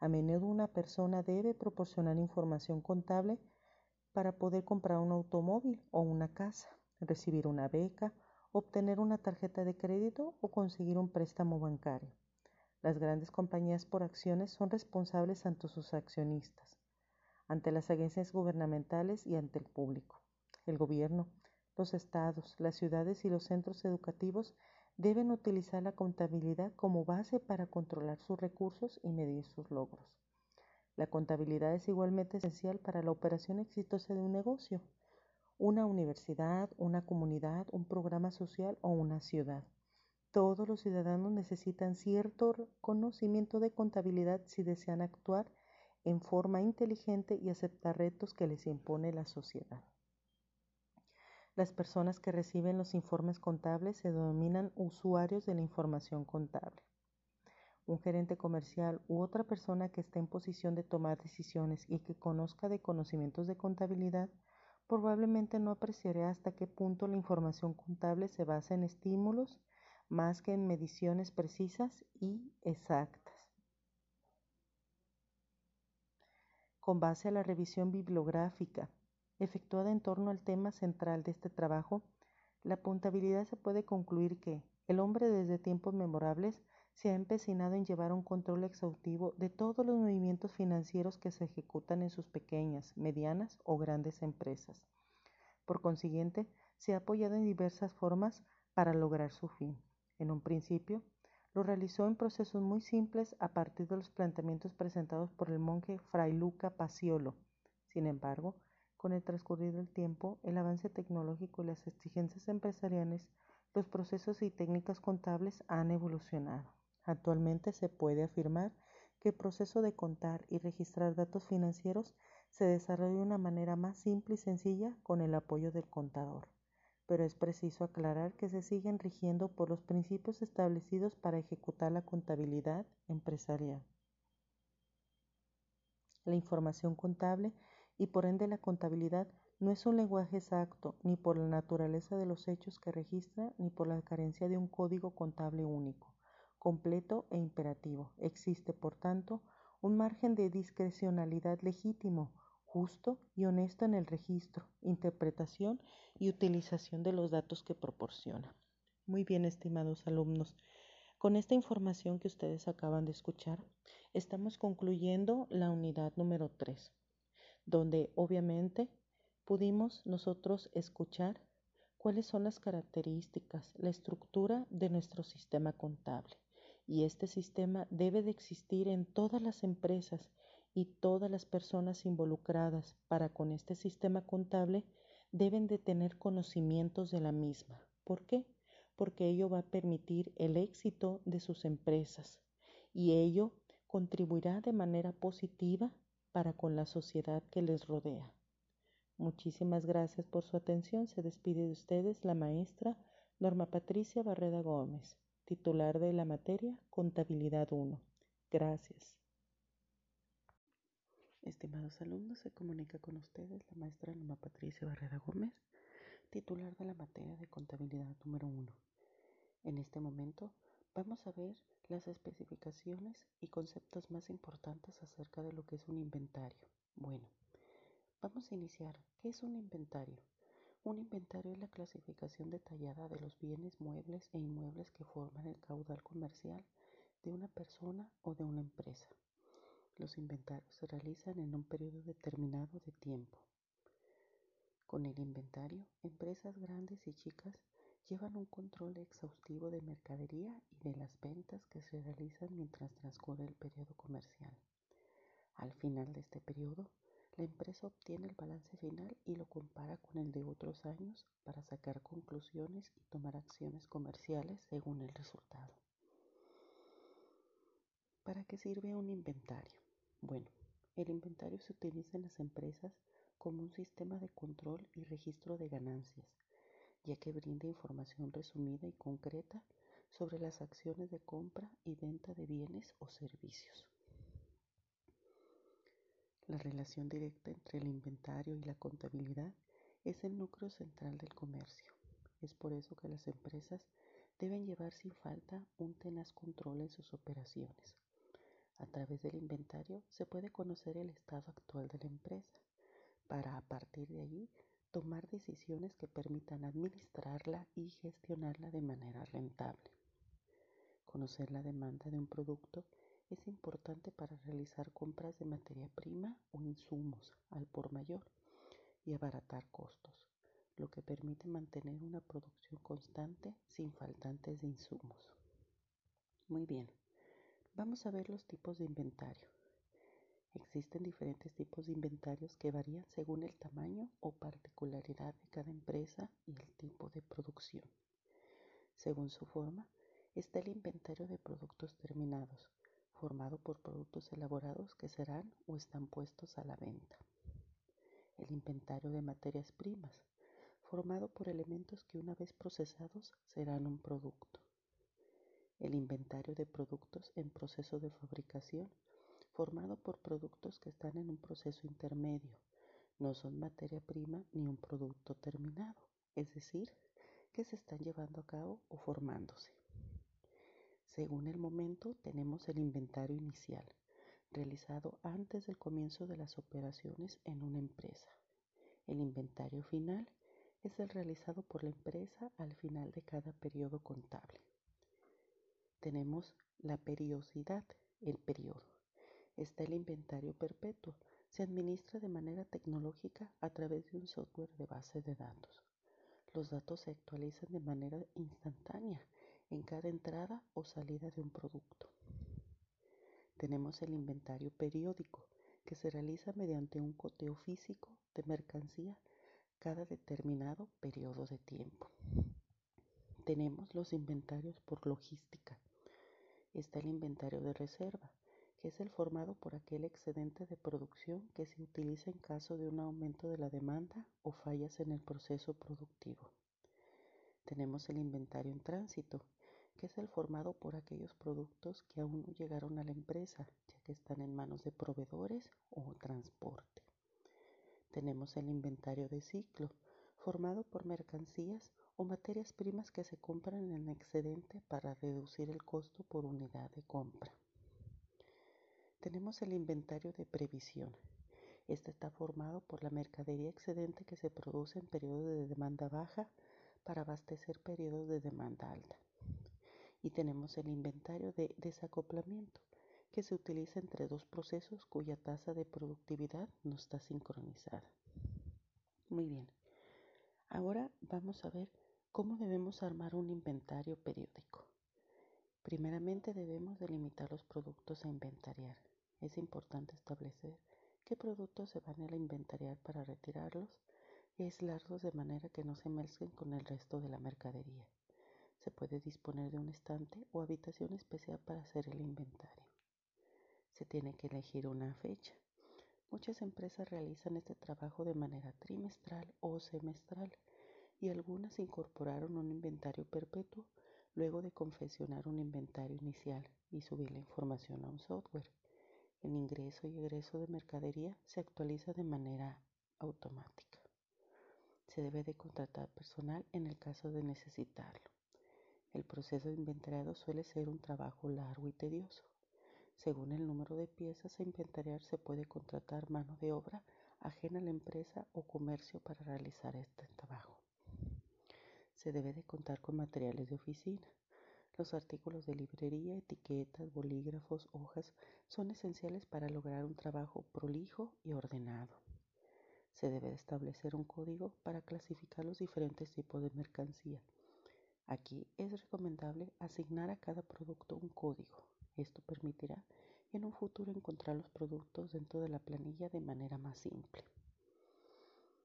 A menudo una persona debe proporcionar información contable para poder comprar un automóvil o una casa, recibir una beca, obtener una tarjeta de crédito o conseguir un préstamo bancario. Las grandes compañías por acciones son responsables ante sus accionistas, ante las agencias gubernamentales y ante el público. El gobierno, los estados, las ciudades y los centros educativos deben utilizar la contabilidad como base para controlar sus recursos y medir sus logros. La contabilidad es igualmente esencial para la operación exitosa de un negocio, una universidad, una comunidad, un programa social o una ciudad. Todos los ciudadanos necesitan cierto conocimiento de contabilidad si desean actuar en forma inteligente y aceptar retos que les impone la sociedad. Las personas que reciben los informes contables se denominan usuarios de la información contable. Un gerente comercial u otra persona que esté en posición de tomar decisiones y que conozca de conocimientos de contabilidad probablemente no apreciará hasta qué punto la información contable se basa en estímulos más que en mediciones precisas y exactas. Con base a la revisión bibliográfica, efectuada en torno al tema central de este trabajo, la puntabilidad se puede concluir que el hombre desde tiempos memorables se ha empecinado en llevar un control exhaustivo de todos los movimientos financieros que se ejecutan en sus pequeñas, medianas o grandes empresas. Por consiguiente, se ha apoyado en diversas formas para lograr su fin. En un principio, lo realizó en procesos muy simples a partir de los planteamientos presentados por el monje Fray Luca Paciolo. Sin embargo, con el transcurrir del tiempo, el avance tecnológico y las exigencias empresariales, los procesos y técnicas contables han evolucionado. Actualmente se puede afirmar que el proceso de contar y registrar datos financieros se desarrolla de una manera más simple y sencilla con el apoyo del contador, pero es preciso aclarar que se siguen rigiendo por los principios establecidos para ejecutar la contabilidad empresarial. La información contable y por ende la contabilidad no es un lenguaje exacto ni por la naturaleza de los hechos que registra ni por la carencia de un código contable único, completo e imperativo. Existe, por tanto, un margen de discrecionalidad legítimo, justo y honesto en el registro, interpretación y utilización de los datos que proporciona. Muy bien, estimados alumnos. Con esta información que ustedes acaban de escuchar, estamos concluyendo la unidad número 3 donde obviamente pudimos nosotros escuchar cuáles son las características, la estructura de nuestro sistema contable. Y este sistema debe de existir en todas las empresas y todas las personas involucradas para con este sistema contable deben de tener conocimientos de la misma. ¿Por qué? Porque ello va a permitir el éxito de sus empresas y ello contribuirá de manera positiva para con la sociedad que les rodea. Muchísimas gracias por su atención. Se despide de ustedes la maestra Norma Patricia Barreda Gómez, titular de la materia Contabilidad 1. Gracias. Estimados alumnos, se comunica con ustedes la maestra Norma Patricia Barreda Gómez, titular de la materia de Contabilidad número 1. En este momento vamos a ver las especificaciones y conceptos más importantes acerca de lo que es un inventario. Bueno, vamos a iniciar. ¿Qué es un inventario? Un inventario es la clasificación detallada de los bienes muebles e inmuebles que forman el caudal comercial de una persona o de una empresa. Los inventarios se realizan en un periodo determinado de tiempo. Con el inventario, empresas grandes y chicas llevan un control exhaustivo de mercadería y de las ventas que se realizan mientras transcurre el periodo comercial. Al final de este periodo, la empresa obtiene el balance final y lo compara con el de otros años para sacar conclusiones y tomar acciones comerciales según el resultado. ¿Para qué sirve un inventario? Bueno, el inventario se utiliza en las empresas como un sistema de control y registro de ganancias, ya que brinda información resumida y concreta sobre las acciones de compra y venta de bienes o servicios. La relación directa entre el inventario y la contabilidad es el núcleo central del comercio. Es por eso que las empresas deben llevar sin falta un tenaz control en sus operaciones. A través del inventario se puede conocer el estado actual de la empresa para a partir de allí tomar decisiones que permitan administrarla y gestionarla de manera rentable. Conocer la demanda de un producto es importante para realizar compras de materia prima o insumos al por mayor y abaratar costos, lo que permite mantener una producción constante sin faltantes de insumos. Muy bien, vamos a ver los tipos de inventario. Existen diferentes tipos de inventarios que varían según el tamaño o particularidad de cada empresa y el tipo de producción. Según su forma, está el inventario de productos terminados, formado por productos elaborados que serán o están puestos a la venta. El inventario de materias primas, formado por elementos que una vez procesados serán un producto. El inventario de productos en proceso de fabricación, formado por productos que están en un proceso intermedio, no son materia prima ni un producto terminado, es decir, que se están llevando a cabo o formándose. Según el momento, tenemos el inventario inicial, realizado antes del comienzo de las operaciones en una empresa. El inventario final es el realizado por la empresa al final de cada periodo contable. Tenemos la periodicidad, el periodo. Está el inventario perpetuo. Se administra de manera tecnológica a través de un software de base de datos. Los datos se actualizan de manera instantánea en cada entrada o salida de un producto. Tenemos el inventario periódico, que se realiza mediante un coteo físico de mercancía cada determinado periodo de tiempo. Tenemos los inventarios por logística. Está el inventario de reserva, que es el formado por aquel excedente de producción que se utiliza en caso de un aumento de la demanda o fallas en el proceso productivo. Tenemos el inventario en tránsito, que es el formado por aquellos productos que aún no llegaron a la empresa, ya que están en manos de proveedores o transporte. Tenemos el inventario de ciclo, formado por mercancías o materias primas que se compran en excedente para reducir el costo por unidad de compra. Tenemos el inventario de previsión. Este está formado por la mercadería excedente que se produce en periodos de demanda baja para abastecer periodos de demanda alta y tenemos el inventario de desacoplamiento, que se utiliza entre dos procesos cuya tasa de productividad no está sincronizada. Muy bien, ahora vamos a ver cómo debemos armar un inventario periódico. Primeramente debemos delimitar los productos a inventariar. Es importante establecer qué productos se van a inventariar para retirarlos y aislarlos de manera que no se mezclen con el resto de la mercadería. Se puede disponer de un estante o habitación especial para hacer el inventario. Se tiene que elegir una fecha. Muchas empresas realizan este trabajo de manera trimestral o semestral y algunas incorporaron un inventario perpetuo luego de confeccionar un inventario inicial y subir la información a un software. El ingreso y egreso de mercadería se actualiza de manera automática. Se debe de contratar personal en el caso de necesitarlo. El proceso de inventariado suele ser un trabajo largo y tedioso. Según el número de piezas a inventariar se puede contratar mano de obra ajena a la empresa o comercio para realizar este trabajo. Se debe de contar con materiales de oficina. Los artículos de librería, etiquetas, bolígrafos, hojas son esenciales para lograr un trabajo prolijo y ordenado. Se debe de establecer un código para clasificar los diferentes tipos de mercancía Aquí es recomendable asignar a cada producto un código. Esto permitirá en un futuro encontrar los productos dentro de la planilla de manera más simple.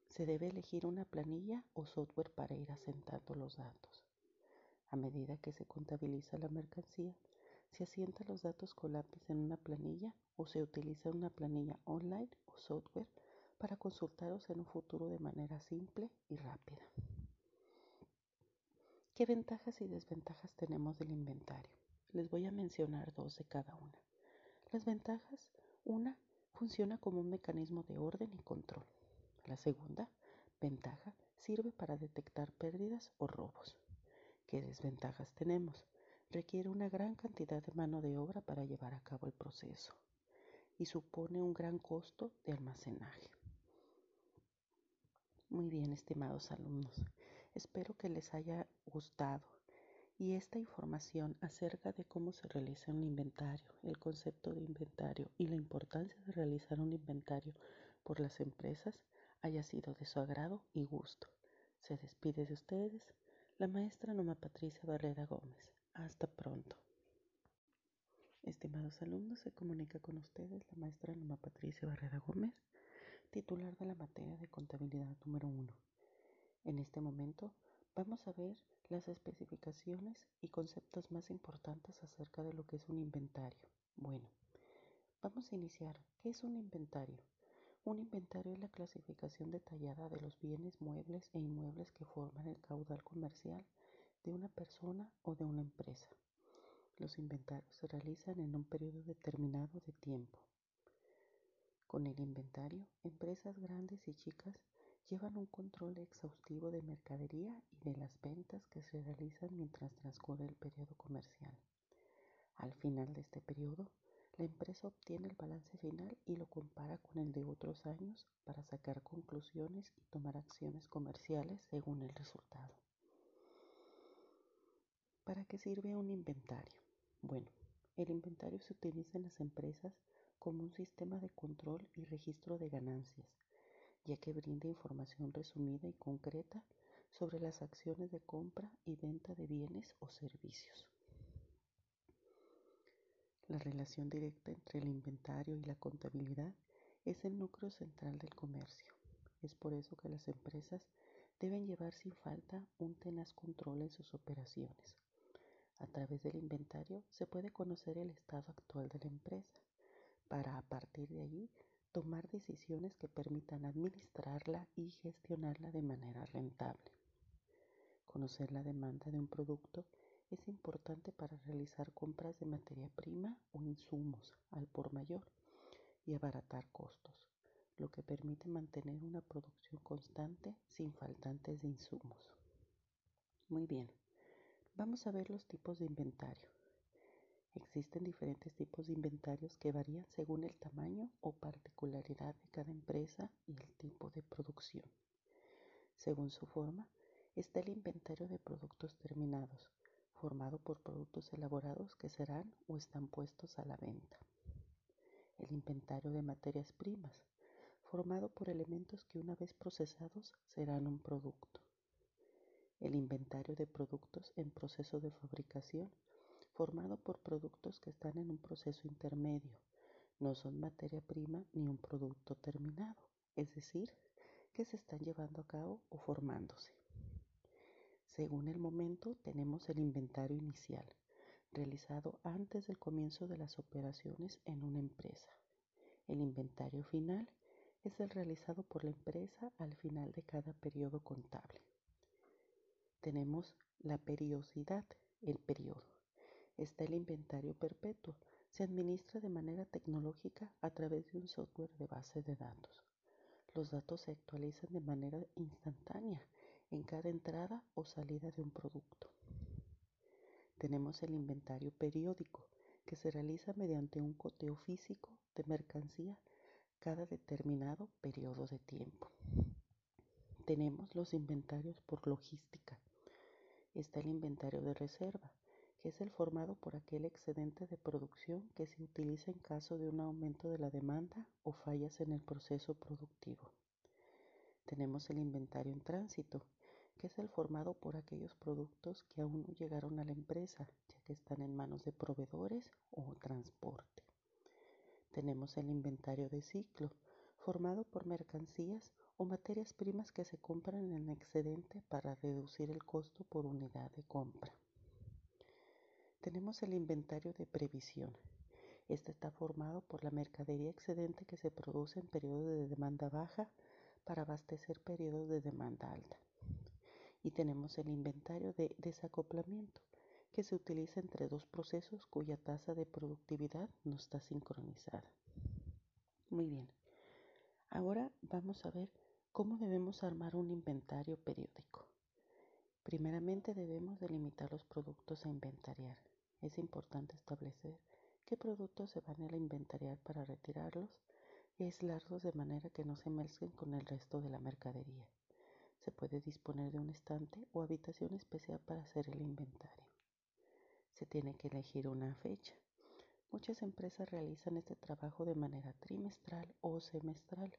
Se debe elegir una planilla o software para ir asentando los datos. A medida que se contabiliza la mercancía, se asientan los datos con lápiz en una planilla o se utiliza una planilla online o software para consultarlos en un futuro de manera simple y rápida. ¿Qué ventajas y desventajas tenemos del inventario? Les voy a mencionar dos de cada una. Las ventajas, una, funciona como un mecanismo de orden y control. La segunda, ventaja, sirve para detectar pérdidas o robos. ¿Qué desventajas tenemos? Requiere una gran cantidad de mano de obra para llevar a cabo el proceso y supone un gran costo de almacenaje. Muy bien, estimados alumnos. Espero que les haya gustado y esta información acerca de cómo se realiza un inventario, el concepto de inventario y la importancia de realizar un inventario por las empresas haya sido de su agrado y gusto. Se despide de ustedes la maestra Noma Patricia Barrera Gómez. Hasta pronto. Estimados alumnos, se comunica con ustedes la maestra Noma Patricia Barrera Gómez, titular de la materia de contabilidad número 1. En este momento vamos a ver las especificaciones y conceptos más importantes acerca de lo que es un inventario. Bueno, vamos a iniciar. ¿Qué es un inventario? Un inventario es la clasificación detallada de los bienes muebles e inmuebles que forman el caudal comercial de una persona o de una empresa. Los inventarios se realizan en un periodo determinado de tiempo. Con el inventario, empresas grandes y chicas llevan un control exhaustivo de mercadería y de las ventas que se realizan mientras transcurre el periodo comercial. Al final de este periodo, la empresa obtiene el balance final y lo compara con el de otros años para sacar conclusiones y tomar acciones comerciales según el resultado. ¿Para qué sirve un inventario? Bueno, el inventario se utiliza en las empresas como un sistema de control y registro de ganancias ya que brinda información resumida y concreta sobre las acciones de compra y venta de bienes o servicios. La relación directa entre el inventario y la contabilidad es el núcleo central del comercio. Es por eso que las empresas deben llevar sin falta un tenaz control en sus operaciones. A través del inventario se puede conocer el estado actual de la empresa para a partir de allí tomar decisiones que permitan administrarla y gestionarla de manera rentable. Conocer la demanda de un producto es importante para realizar compras de materia prima o insumos al por mayor y abaratar costos, lo que permite mantener una producción constante sin faltantes de insumos. Muy bien, vamos a ver los tipos de inventario. Existen diferentes tipos de inventarios que varían según el tamaño o particularidad de cada empresa y el tipo de producción. Según su forma, está el inventario de productos terminados, formado por productos elaborados que serán o están puestos a la venta. El inventario de materias primas, formado por elementos que una vez procesados serán un producto. El inventario de productos en proceso de fabricación, formado por productos que están en un proceso intermedio. No son materia prima ni un producto terminado, es decir, que se están llevando a cabo o formándose. Según el momento, tenemos el inventario inicial, realizado antes del comienzo de las operaciones en una empresa. El inventario final es el realizado por la empresa al final de cada periodo contable. Tenemos la periodicidad, el periodo está el inventario perpetuo. Se administra de manera tecnológica a través de un software de base de datos. Los datos se actualizan de manera instantánea en cada entrada o salida de un producto. Tenemos el inventario periódico, que se realiza mediante un coteo físico de mercancía cada determinado periodo de tiempo. Tenemos los inventarios por logística. Está el inventario de reserva, que es el formado por aquel excedente de producción que se utiliza en caso de un aumento de la demanda o fallas en el proceso productivo. Tenemos el inventario en tránsito, que es el formado por aquellos productos que aún no llegaron a la empresa, ya que están en manos de proveedores o transporte. Tenemos el inventario de ciclo, formado por mercancías o materias primas que se compran en excedente para reducir el costo por unidad de compra. Tenemos el inventario de previsión. Este está formado por la mercadería excedente que se produce en periodos de demanda baja para abastecer periodos de demanda alta. Y tenemos el inventario de desacoplamiento, que se utiliza entre dos procesos cuya tasa de productividad no está sincronizada. Muy bien. Ahora vamos a ver ¿Cómo debemos armar un inventario periódico? Primeramente debemos delimitar los productos a inventariar. Es importante establecer qué productos se van a inventariar para retirarlos y aislarlos de manera que no se mezclen con el resto de la mercadería. Se puede disponer de un estante o habitación especial para hacer el inventario. Se tiene que elegir una fecha. Muchas empresas realizan este trabajo de manera trimestral o semestral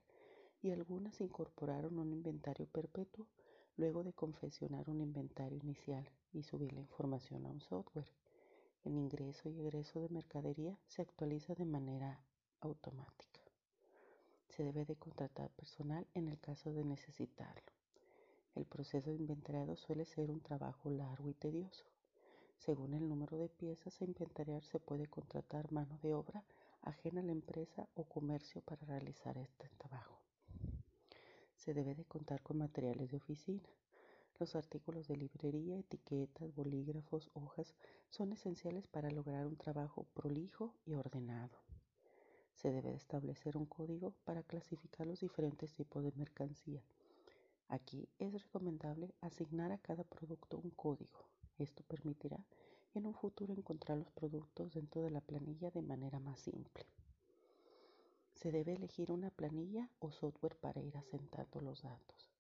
y algunas incorporaron un inventario perpetuo luego de confeccionar un inventario inicial y subir la información a un software. El ingreso y egreso de mercadería se actualiza de manera automática. Se debe de contratar personal en el caso de necesitarlo. El proceso de inventariado suele ser un trabajo largo y tedioso. Según el número de piezas a inventariar se puede contratar mano de obra ajena a la empresa o comercio para realizar este trabajo se debe de contar con materiales de oficina. Los artículos de librería, etiquetas, bolígrafos, hojas son esenciales para lograr un trabajo prolijo y ordenado. Se debe de establecer un código para clasificar los diferentes tipos de mercancía. Aquí es recomendable asignar a cada producto un código. Esto permitirá en un futuro encontrar los productos dentro de la planilla de manera más simple. Se debe elegir una planilla o software para ir asentando los datos.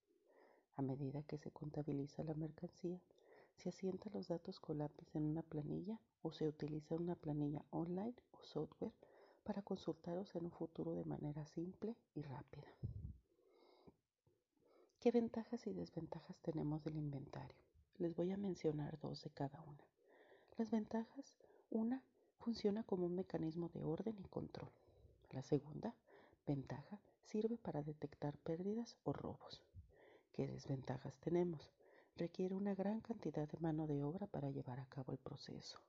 A medida que se contabiliza la mercancía, se asientan los datos con lápiz en una planilla o se utiliza una planilla online o software para consultarlos en un futuro de manera simple y rápida. ¿Qué ventajas y desventajas tenemos del inventario? Les voy a mencionar dos de cada una. Las ventajas, una, funciona como un mecanismo de orden y control. La segunda ventaja sirve para detectar pérdidas o robos. ¿Qué desventajas tenemos? Requiere una gran cantidad de mano de obra para llevar a cabo el proceso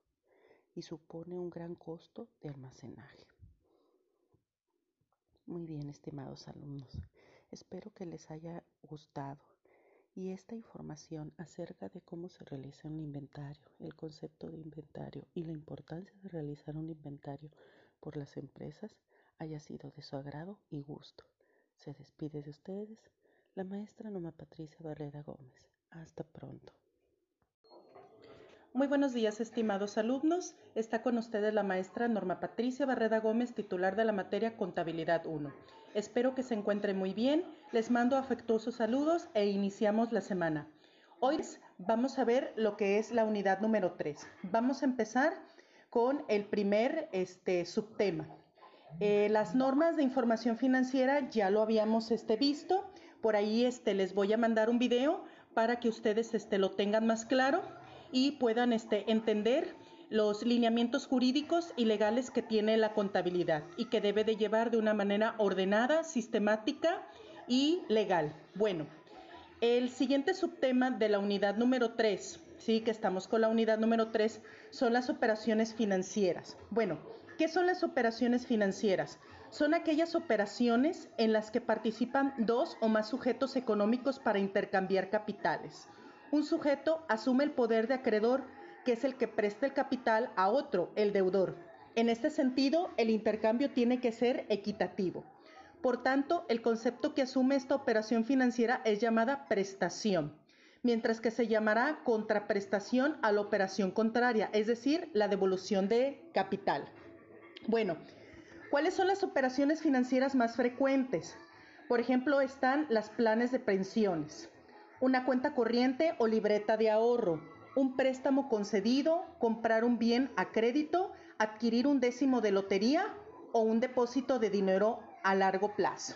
y supone un gran costo de almacenaje. Muy bien, estimados alumnos, espero que les haya gustado y esta información acerca de cómo se realiza un inventario, el concepto de inventario y la importancia de realizar un inventario por las empresas haya sido de su agrado y gusto. Se despide de ustedes la maestra Noma Patricia Barrera Gómez. Hasta pronto. Muy buenos días, estimados alumnos. Está con ustedes la maestra Norma Patricia Barreda Gómez, titular de la materia Contabilidad 1. Espero que se encuentren muy bien. Les mando afectuosos saludos e iniciamos la semana. Hoy vamos a ver lo que es la unidad número 3. Vamos a empezar con el primer este, subtema, eh, las normas de información financiera ya lo habíamos este, visto. Por ahí este, les voy a mandar un video para que ustedes este, lo tengan más claro y puedan este, entender los lineamientos jurídicos y legales que tiene la contabilidad y que debe de llevar de una manera ordenada, sistemática y legal. Bueno, el siguiente subtema de la unidad número 3, sí, que estamos con la unidad número 3, son las operaciones financieras. Bueno, ¿Qué son las operaciones financieras? Son aquellas operaciones en las que participan dos o más sujetos económicos para intercambiar capitales. Un sujeto asume el poder de acreedor, que es el que presta el capital a otro, el deudor. En este sentido, el intercambio tiene que ser equitativo. Por tanto, el concepto que asume esta operación financiera es llamada prestación, mientras que se llamará contraprestación a la operación contraria, es decir, la devolución de capital. Bueno, ¿cuáles son las operaciones financieras más frecuentes? Por ejemplo, están las planes de pensiones, una cuenta corriente o libreta de ahorro, un préstamo concedido, comprar un bien a crédito, adquirir un décimo de lotería o un depósito de dinero a largo plazo.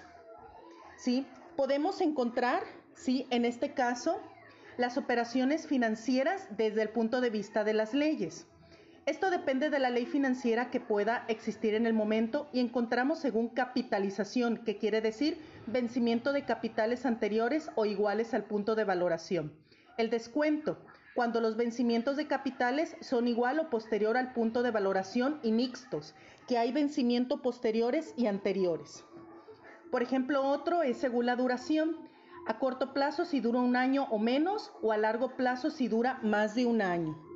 ¿Sí? Podemos encontrar, sí, en este caso, las operaciones financieras desde el punto de vista de las leyes. Esto depende de la ley financiera que pueda existir en el momento y encontramos según capitalización, que quiere decir vencimiento de capitales anteriores o iguales al punto de valoración. El descuento, cuando los vencimientos de capitales son igual o posterior al punto de valoración y mixtos, que hay vencimiento posteriores y anteriores. Por ejemplo, otro es según la duración. A corto plazo si dura un año o menos o a largo plazo si dura más de un año.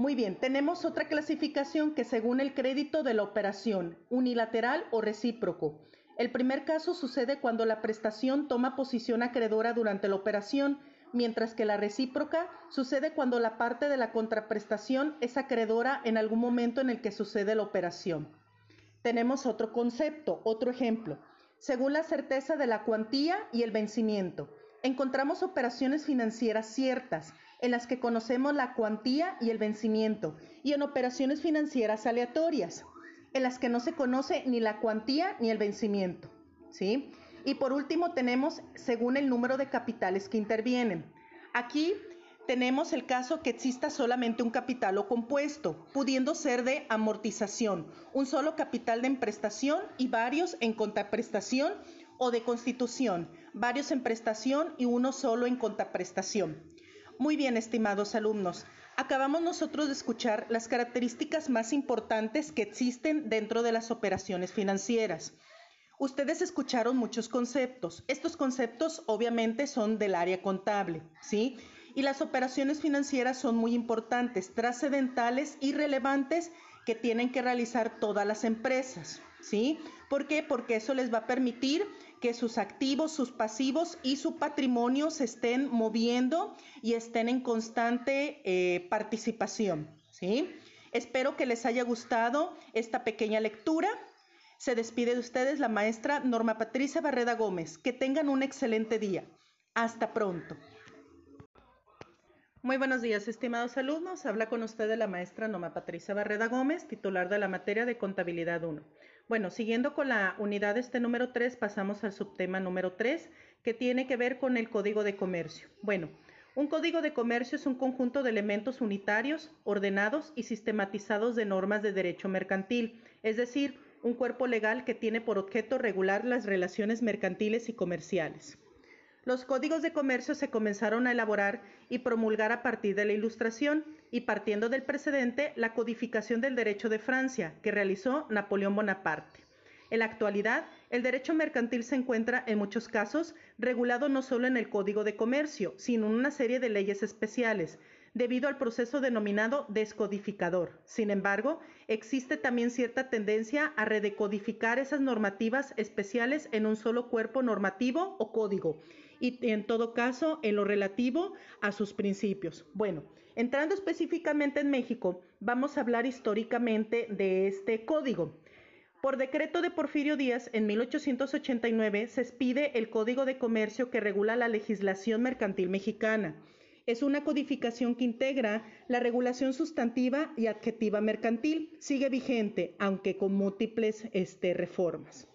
Muy bien, tenemos otra clasificación que según el crédito de la operación, unilateral o recíproco. El primer caso sucede cuando la prestación toma posición acreedora durante la operación, mientras que la recíproca sucede cuando la parte de la contraprestación es acreedora en algún momento en el que sucede la operación. Tenemos otro concepto, otro ejemplo. Según la certeza de la cuantía y el vencimiento, encontramos operaciones financieras ciertas en las que conocemos la cuantía y el vencimiento, y en operaciones financieras aleatorias, en las que no se conoce ni la cuantía ni el vencimiento. ¿sí? Y por último tenemos según el número de capitales que intervienen. Aquí tenemos el caso que exista solamente un capital o compuesto, pudiendo ser de amortización, un solo capital de emprestación y varios en contraprestación o de constitución, varios en prestación y uno solo en contraprestación. Muy bien, estimados alumnos. Acabamos nosotros de escuchar las características más importantes que existen dentro de las operaciones financieras. Ustedes escucharon muchos conceptos. Estos conceptos obviamente son del área contable, ¿sí? Y las operaciones financieras son muy importantes, trascendentales y relevantes que tienen que realizar todas las empresas, ¿sí? ¿Por qué? Porque eso les va a permitir que sus activos, sus pasivos y su patrimonio se estén moviendo y estén en constante eh, participación. ¿sí? Espero que les haya gustado esta pequeña lectura. Se despide de ustedes la maestra Norma Patricia Barreda Gómez. Que tengan un excelente día. Hasta pronto. Muy buenos días, estimados alumnos. Habla con ustedes la maestra Norma Patricia Barreda Gómez, titular de la materia de Contabilidad 1. Bueno, siguiendo con la unidad este número 3, pasamos al subtema número 3, que tiene que ver con el código de comercio. Bueno, un código de comercio es un conjunto de elementos unitarios, ordenados y sistematizados de normas de derecho mercantil, es decir, un cuerpo legal que tiene por objeto regular las relaciones mercantiles y comerciales. Los códigos de comercio se comenzaron a elaborar y promulgar a partir de la Ilustración y partiendo del precedente la codificación del derecho de Francia que realizó Napoleón Bonaparte. En la actualidad, el derecho mercantil se encuentra en muchos casos regulado no solo en el Código de Comercio, sino en una serie de leyes especiales, debido al proceso denominado descodificador. Sin embargo, existe también cierta tendencia a redecodificar esas normativas especiales en un solo cuerpo normativo o código, y en todo caso en lo relativo a sus principios. Bueno, entrando específicamente en México, vamos a hablar históricamente de este código. Por decreto de Porfirio Díaz, en 1889 se expide el Código de Comercio que regula la legislación mercantil mexicana. Es una codificación que integra la regulación sustantiva y adjetiva mercantil. Sigue vigente, aunque con múltiples este, reformas.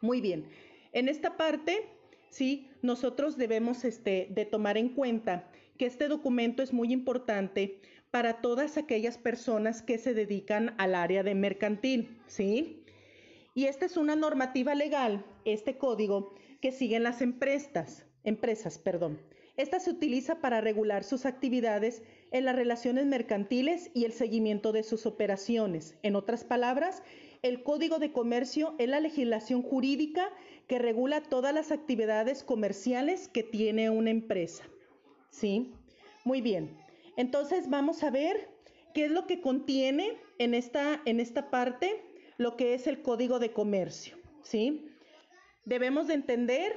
Muy bien, en esta parte ¿sí? Nosotros debemos este, de tomar en cuenta que este documento es muy importante para todas aquellas personas que se dedican al área de mercantil, ¿sí? Y esta es una normativa legal, este código, que siguen las empresas, empresas, perdón. Esta se utiliza para regular sus actividades en las relaciones mercantiles y el seguimiento de sus operaciones. En otras palabras, el Código de Comercio es la legislación jurídica que regula todas las actividades comerciales que tiene una empresa. ¿Sí? Muy bien. Entonces vamos a ver qué es lo que contiene en esta, en esta parte lo que es el Código de Comercio. ¿Sí? Debemos de entender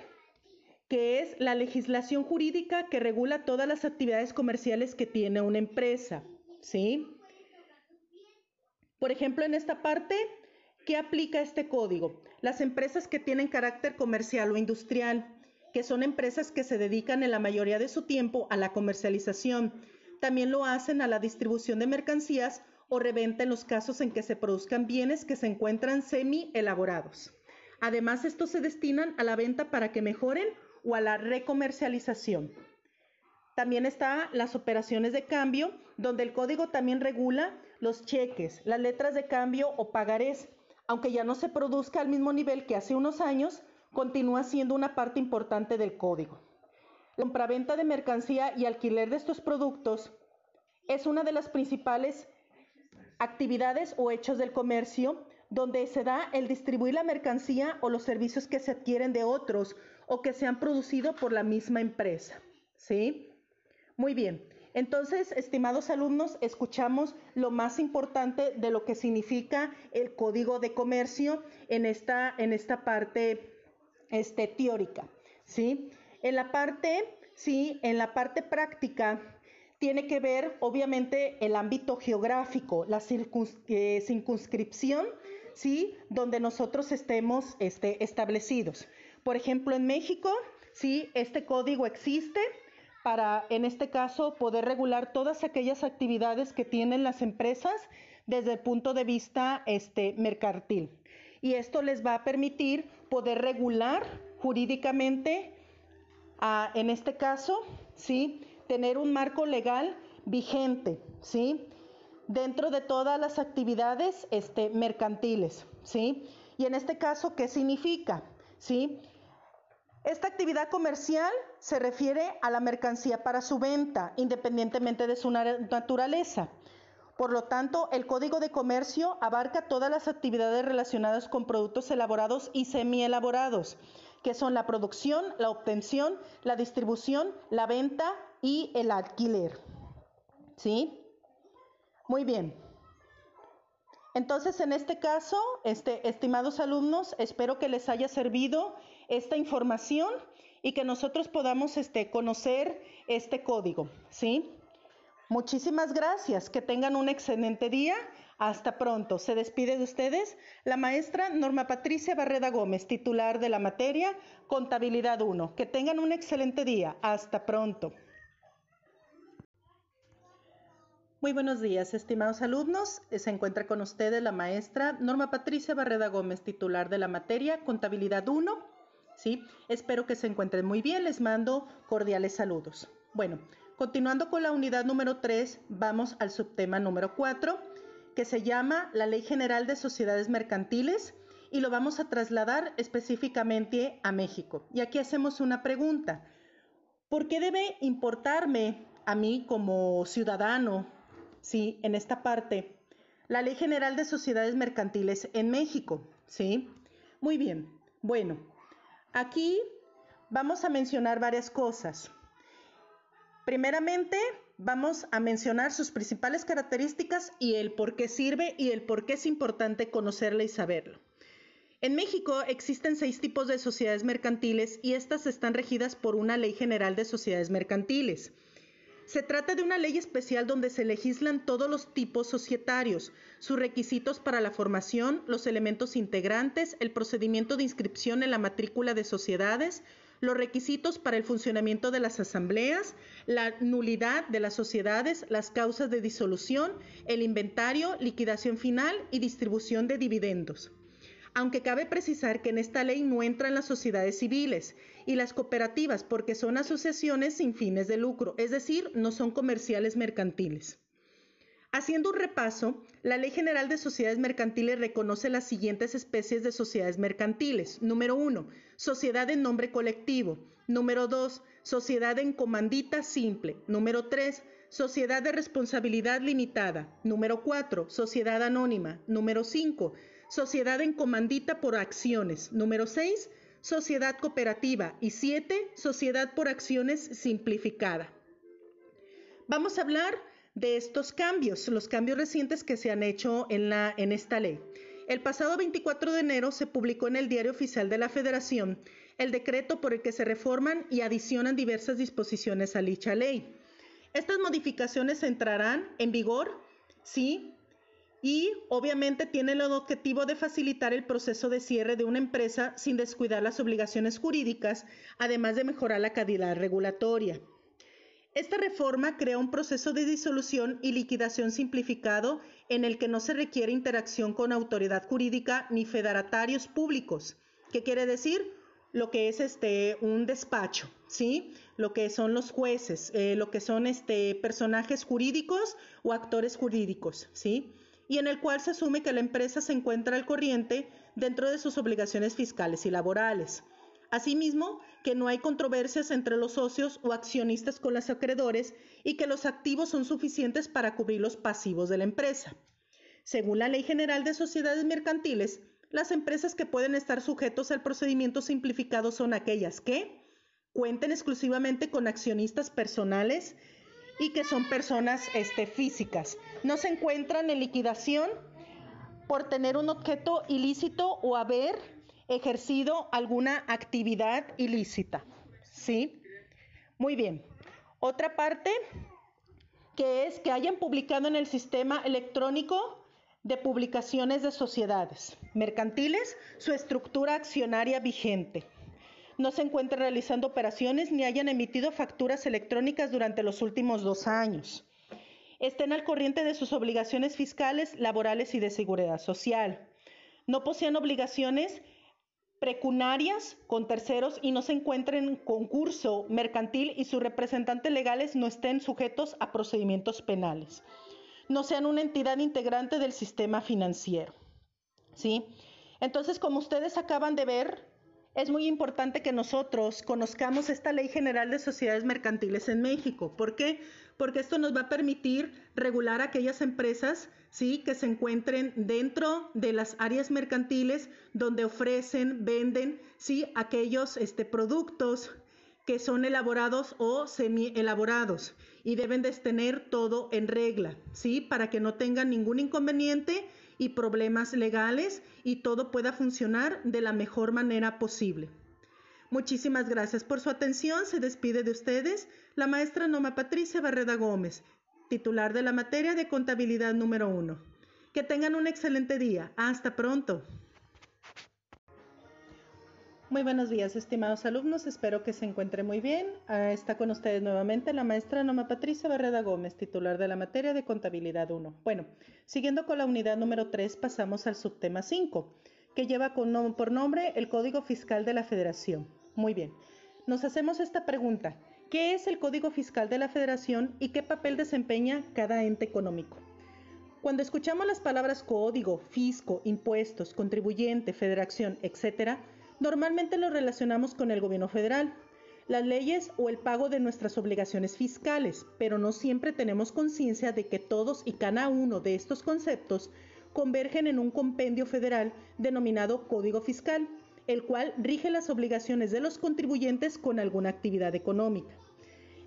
que es la legislación jurídica que regula todas las actividades comerciales que tiene una empresa. ¿Sí? Por ejemplo, en esta parte ¿Qué aplica este código? Las empresas que tienen carácter comercial o industrial, que son empresas que se dedican en la mayoría de su tiempo a la comercialización. También lo hacen a la distribución de mercancías o reventa en los casos en que se produzcan bienes que se encuentran semi elaborados. Además, estos se destinan a la venta para que mejoren o a la recomercialización. También está las operaciones de cambio, donde el código también regula los cheques, las letras de cambio o pagarés. Aunque ya no se produzca al mismo nivel que hace unos años, continúa siendo una parte importante del código. La compraventa de mercancía y alquiler de estos productos es una de las principales actividades o hechos del comercio donde se da el distribuir la mercancía o los servicios que se adquieren de otros o que se han producido por la misma empresa. ¿Sí? Muy bien. Entonces, estimados alumnos, escuchamos lo más importante de lo que significa el código de comercio en esta, en esta parte este, teórica. ¿sí? En la parte, sí, en la parte práctica tiene que ver, obviamente, el ámbito geográfico, la eh, circunscripción, ¿sí? Donde nosotros estemos este, establecidos. Por ejemplo, en México, ¿sí? Este código existe para, en este caso, poder regular todas aquellas actividades que tienen las empresas desde el punto de vista este, mercantil. Y esto les va a permitir poder regular jurídicamente, en este caso, ¿sí? tener un marco legal vigente, ¿sí? dentro de todas las actividades este, mercantiles. ¿sí? Y en este caso, ¿qué significa? ¿Sí? Esta actividad comercial se refiere a la mercancía para su venta, independientemente de su naturaleza. Por lo tanto, el Código de Comercio abarca todas las actividades relacionadas con productos elaborados y semielaborados, que son la producción, la obtención, la distribución, la venta y el alquiler. ¿Sí? Muy bien. Entonces, en este caso, este, estimados alumnos, espero que les haya servido esta información y que nosotros podamos este, conocer este código, ¿sí? Muchísimas gracias, que tengan un excelente día. Hasta pronto. Se despide de ustedes la maestra Norma Patricia Barreda Gómez, titular de la materia Contabilidad 1. Que tengan un excelente día. Hasta pronto. Muy buenos días, estimados alumnos. Se encuentra con ustedes la maestra Norma Patricia Barreda Gómez, titular de la materia Contabilidad 1 ¿sí? Espero que se encuentren muy bien, les mando cordiales saludos. Bueno, continuando con la unidad número 3, vamos al subtema número 4, que se llama la Ley General de Sociedades Mercantiles y lo vamos a trasladar específicamente a México. Y aquí hacemos una pregunta. ¿Por qué debe importarme a mí como ciudadano, sí, en esta parte, la Ley General de Sociedades Mercantiles en México? ¿Sí? Muy bien. Bueno, Aquí vamos a mencionar varias cosas. Primeramente, vamos a mencionar sus principales características y el por qué sirve y el por qué es importante conocerla y saberlo. En México existen seis tipos de sociedades mercantiles y estas están regidas por una ley general de sociedades mercantiles. Se trata de una ley especial donde se legislan todos los tipos societarios, sus requisitos para la formación, los elementos integrantes, el procedimiento de inscripción en la matrícula de sociedades, los requisitos para el funcionamiento de las asambleas, la nulidad de las sociedades, las causas de disolución, el inventario, liquidación final y distribución de dividendos aunque cabe precisar que en esta ley no entran las sociedades civiles y las cooperativas porque son asociaciones sin fines de lucro, es decir, no son comerciales mercantiles. Haciendo un repaso, la Ley General de Sociedades Mercantiles reconoce las siguientes especies de sociedades mercantiles. Número uno, sociedad en nombre colectivo. Número dos, sociedad en comandita simple. Número tres, sociedad de responsabilidad limitada. Número cuatro, sociedad anónima. Número cinco, sociedad en comandita por acciones. Número 6, sociedad cooperativa. Y 7, sociedad por acciones simplificada. Vamos a hablar de estos cambios, los cambios recientes que se han hecho en, la, en esta ley. El pasado 24 de enero se publicó en el Diario Oficial de la Federación el decreto por el que se reforman y adicionan diversas disposiciones a dicha ley. Estas modificaciones entrarán en vigor, sí, y obviamente tiene el objetivo de facilitar el proceso de cierre de una empresa sin descuidar las obligaciones jurídicas, además de mejorar la calidad regulatoria. Esta reforma crea un proceso de disolución y liquidación simplificado en el que no se requiere interacción con autoridad jurídica ni federatarios públicos. ¿Qué quiere decir? lo que es este un despacho, ¿sí? Lo que son los jueces, eh, lo que son este personajes jurídicos o actores jurídicos, ¿sí? Y en el cual se asume que la empresa se encuentra al corriente dentro de sus obligaciones fiscales y laborales. Asimismo, que no hay controversias entre los socios o accionistas con los acreedores y que los activos son suficientes para cubrir los pasivos de la empresa. Según la Ley General de Sociedades Mercantiles, las empresas que pueden estar sujetos al procedimiento simplificado son aquellas que cuenten exclusivamente con accionistas personales y que son personas este, físicas. No se encuentran en liquidación por tener un objeto ilícito o haber ejercido alguna actividad ilícita. ¿Sí? Muy bien. Otra parte que es que hayan publicado en el sistema electrónico de publicaciones de sociedades mercantiles su estructura accionaria vigente. No se encuentren realizando operaciones ni hayan emitido facturas electrónicas durante los últimos dos años. Estén al corriente de sus obligaciones fiscales, laborales y de seguridad social. No posean obligaciones precunarias con terceros y no se encuentren en concurso mercantil y sus representantes legales no estén sujetos a procedimientos penales no sean una entidad integrante del sistema financiero. ¿Sí? Entonces, como ustedes acaban de ver, es muy importante que nosotros conozcamos esta Ley General de Sociedades Mercantiles en México. ¿Por qué? Porque esto nos va a permitir regular aquellas empresas ¿sí? que se encuentren dentro de las áreas mercantiles donde ofrecen, venden ¿sí? aquellos este, productos que son elaborados o semi elaborados y deben de tener todo en regla, ¿sí? Para que no tengan ningún inconveniente y problemas legales y todo pueda funcionar de la mejor manera posible. Muchísimas gracias por su atención. Se despide de ustedes la maestra Noma Patricia Barreda Gómez, titular de la materia de contabilidad número uno. Que tengan un excelente día. Hasta pronto. Muy buenos días, estimados alumnos. Espero que se encuentren muy bien. Ah, está con ustedes nuevamente la maestra Noma Patricia Barreda Gómez, titular de la materia de Contabilidad 1. Bueno, siguiendo con la unidad número 3, pasamos al subtema 5, que lleva por nombre el Código Fiscal de la Federación. Muy bien. Nos hacemos esta pregunta. ¿Qué es el Código Fiscal de la Federación y qué papel desempeña cada ente económico? Cuando escuchamos las palabras código, fisco, impuestos, contribuyente, federación, etcétera, Normalmente lo relacionamos con el gobierno federal, las leyes o el pago de nuestras obligaciones fiscales, pero no siempre tenemos conciencia de que todos y cada uno de estos conceptos convergen en un compendio federal denominado Código Fiscal, el cual rige las obligaciones de los contribuyentes con alguna actividad económica.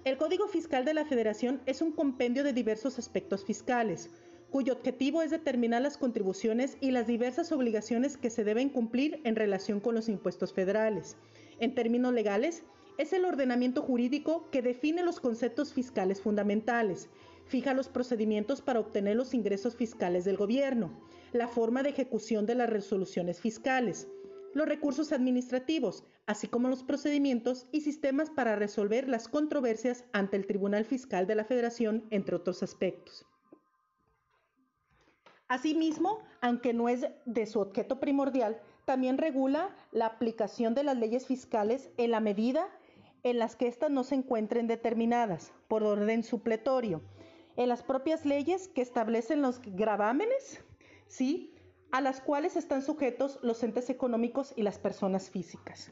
El Código Fiscal de la Federación es un compendio de diversos aspectos fiscales, cuyo objetivo es determinar las contribuciones y las diversas obligaciones que se deben cumplir en relación con los impuestos federales. En términos legales, es el ordenamiento jurídico que define los conceptos fiscales fundamentales, fija los procedimientos para obtener los ingresos fiscales del gobierno, la forma de ejecución de las resoluciones fiscales, los recursos administrativos, así como los procedimientos y sistemas para resolver las controversias ante el Tribunal Fiscal de la Federación, entre otros aspectos. Asimismo, aunque no es de su objeto primordial, también regula la aplicación de las leyes fiscales en la medida en las que éstas no se encuentren determinadas por orden supletorio, en las propias leyes que establecen los gravámenes, ¿sí? A las cuales están sujetos los entes económicos y las personas físicas.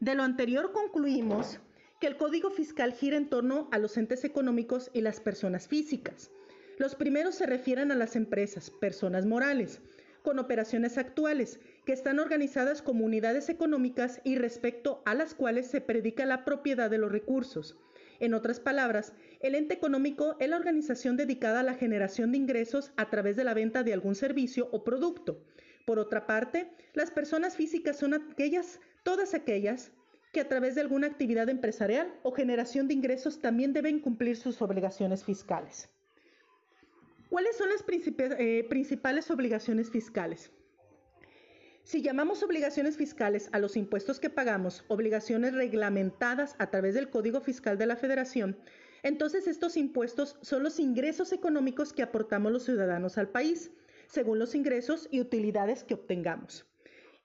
De lo anterior concluimos que el Código Fiscal gira en torno a los entes económicos y las personas físicas los primeros se refieren a las empresas, personas morales, con operaciones actuales, que están organizadas como unidades económicas y respecto a las cuales se predica la propiedad de los recursos. En otras palabras, el ente económico es la organización dedicada a la generación de ingresos a través de la venta de algún servicio o producto. Por otra parte, las personas físicas son aquellas, todas aquellas, que a través de alguna actividad empresarial o generación de ingresos también deben cumplir sus obligaciones fiscales. ¿Cuáles son las eh, principales obligaciones fiscales? Si llamamos obligaciones fiscales a los impuestos que pagamos, obligaciones reglamentadas a través del Código Fiscal de la Federación, entonces estos impuestos son los ingresos económicos que aportamos los ciudadanos al país, según los ingresos y utilidades que obtengamos.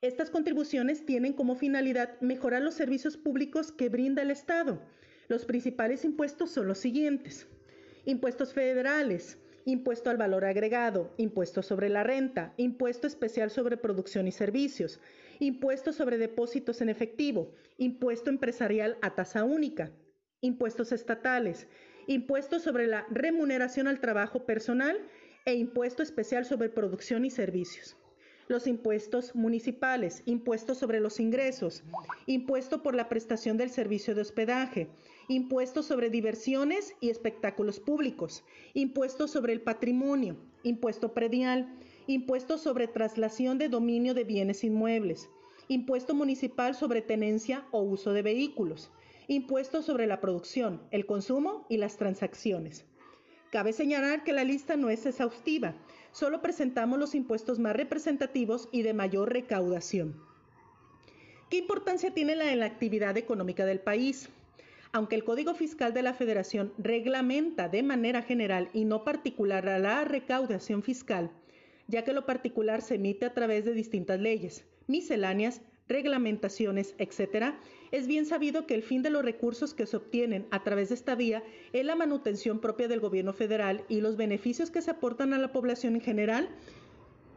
Estas contribuciones tienen como finalidad mejorar los servicios públicos que brinda el Estado. Los principales impuestos son los siguientes. Impuestos federales, impuesto al valor agregado, impuesto sobre la renta, impuesto especial sobre producción y servicios, impuesto sobre depósitos en efectivo, impuesto empresarial a tasa única, impuestos estatales, impuesto sobre la remuneración al trabajo personal e impuesto especial sobre producción y servicios. Los impuestos municipales, impuesto sobre los ingresos, impuesto por la prestación del servicio de hospedaje, impuesto sobre diversiones y espectáculos públicos, impuesto sobre el patrimonio, impuesto predial, impuesto sobre traslación de dominio de bienes inmuebles, impuesto municipal sobre tenencia o uso de vehículos, impuesto sobre la producción, el consumo y las transacciones. Cabe señalar que la lista no es exhaustiva, solo presentamos los impuestos más representativos y de mayor recaudación. ¿Qué importancia tiene la en la actividad económica del país? Aunque el Código Fiscal de la Federación reglamenta de manera general y no particular a la recaudación fiscal, ya que lo particular se emite a través de distintas leyes, misceláneas, reglamentaciones, etc., es bien sabido que el fin de los recursos que se obtienen a través de esta vía es la manutención propia del gobierno federal y los beneficios que se aportan a la población en general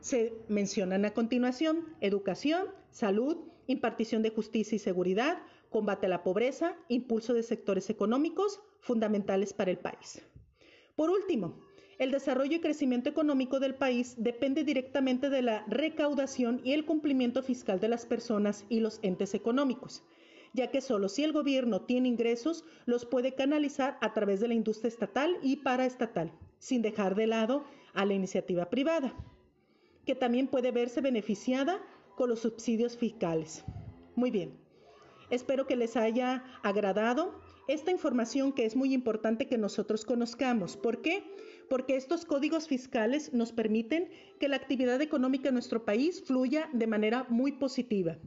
se mencionan a continuación, educación, salud, impartición de justicia y seguridad, combate a la pobreza, impulso de sectores económicos fundamentales para el país. Por último, el desarrollo y crecimiento económico del país depende directamente de la recaudación y el cumplimiento fiscal de las personas y los entes económicos, ya que solo si el gobierno tiene ingresos los puede canalizar a través de la industria estatal y paraestatal, sin dejar de lado a la iniciativa privada, que también puede verse beneficiada con los subsidios fiscales. Muy bien, espero que les haya agradado esta información que es muy importante que nosotros conozcamos. ¿Por qué? Porque estos códigos fiscales nos permiten que la actividad económica en nuestro país fluya de manera muy positiva.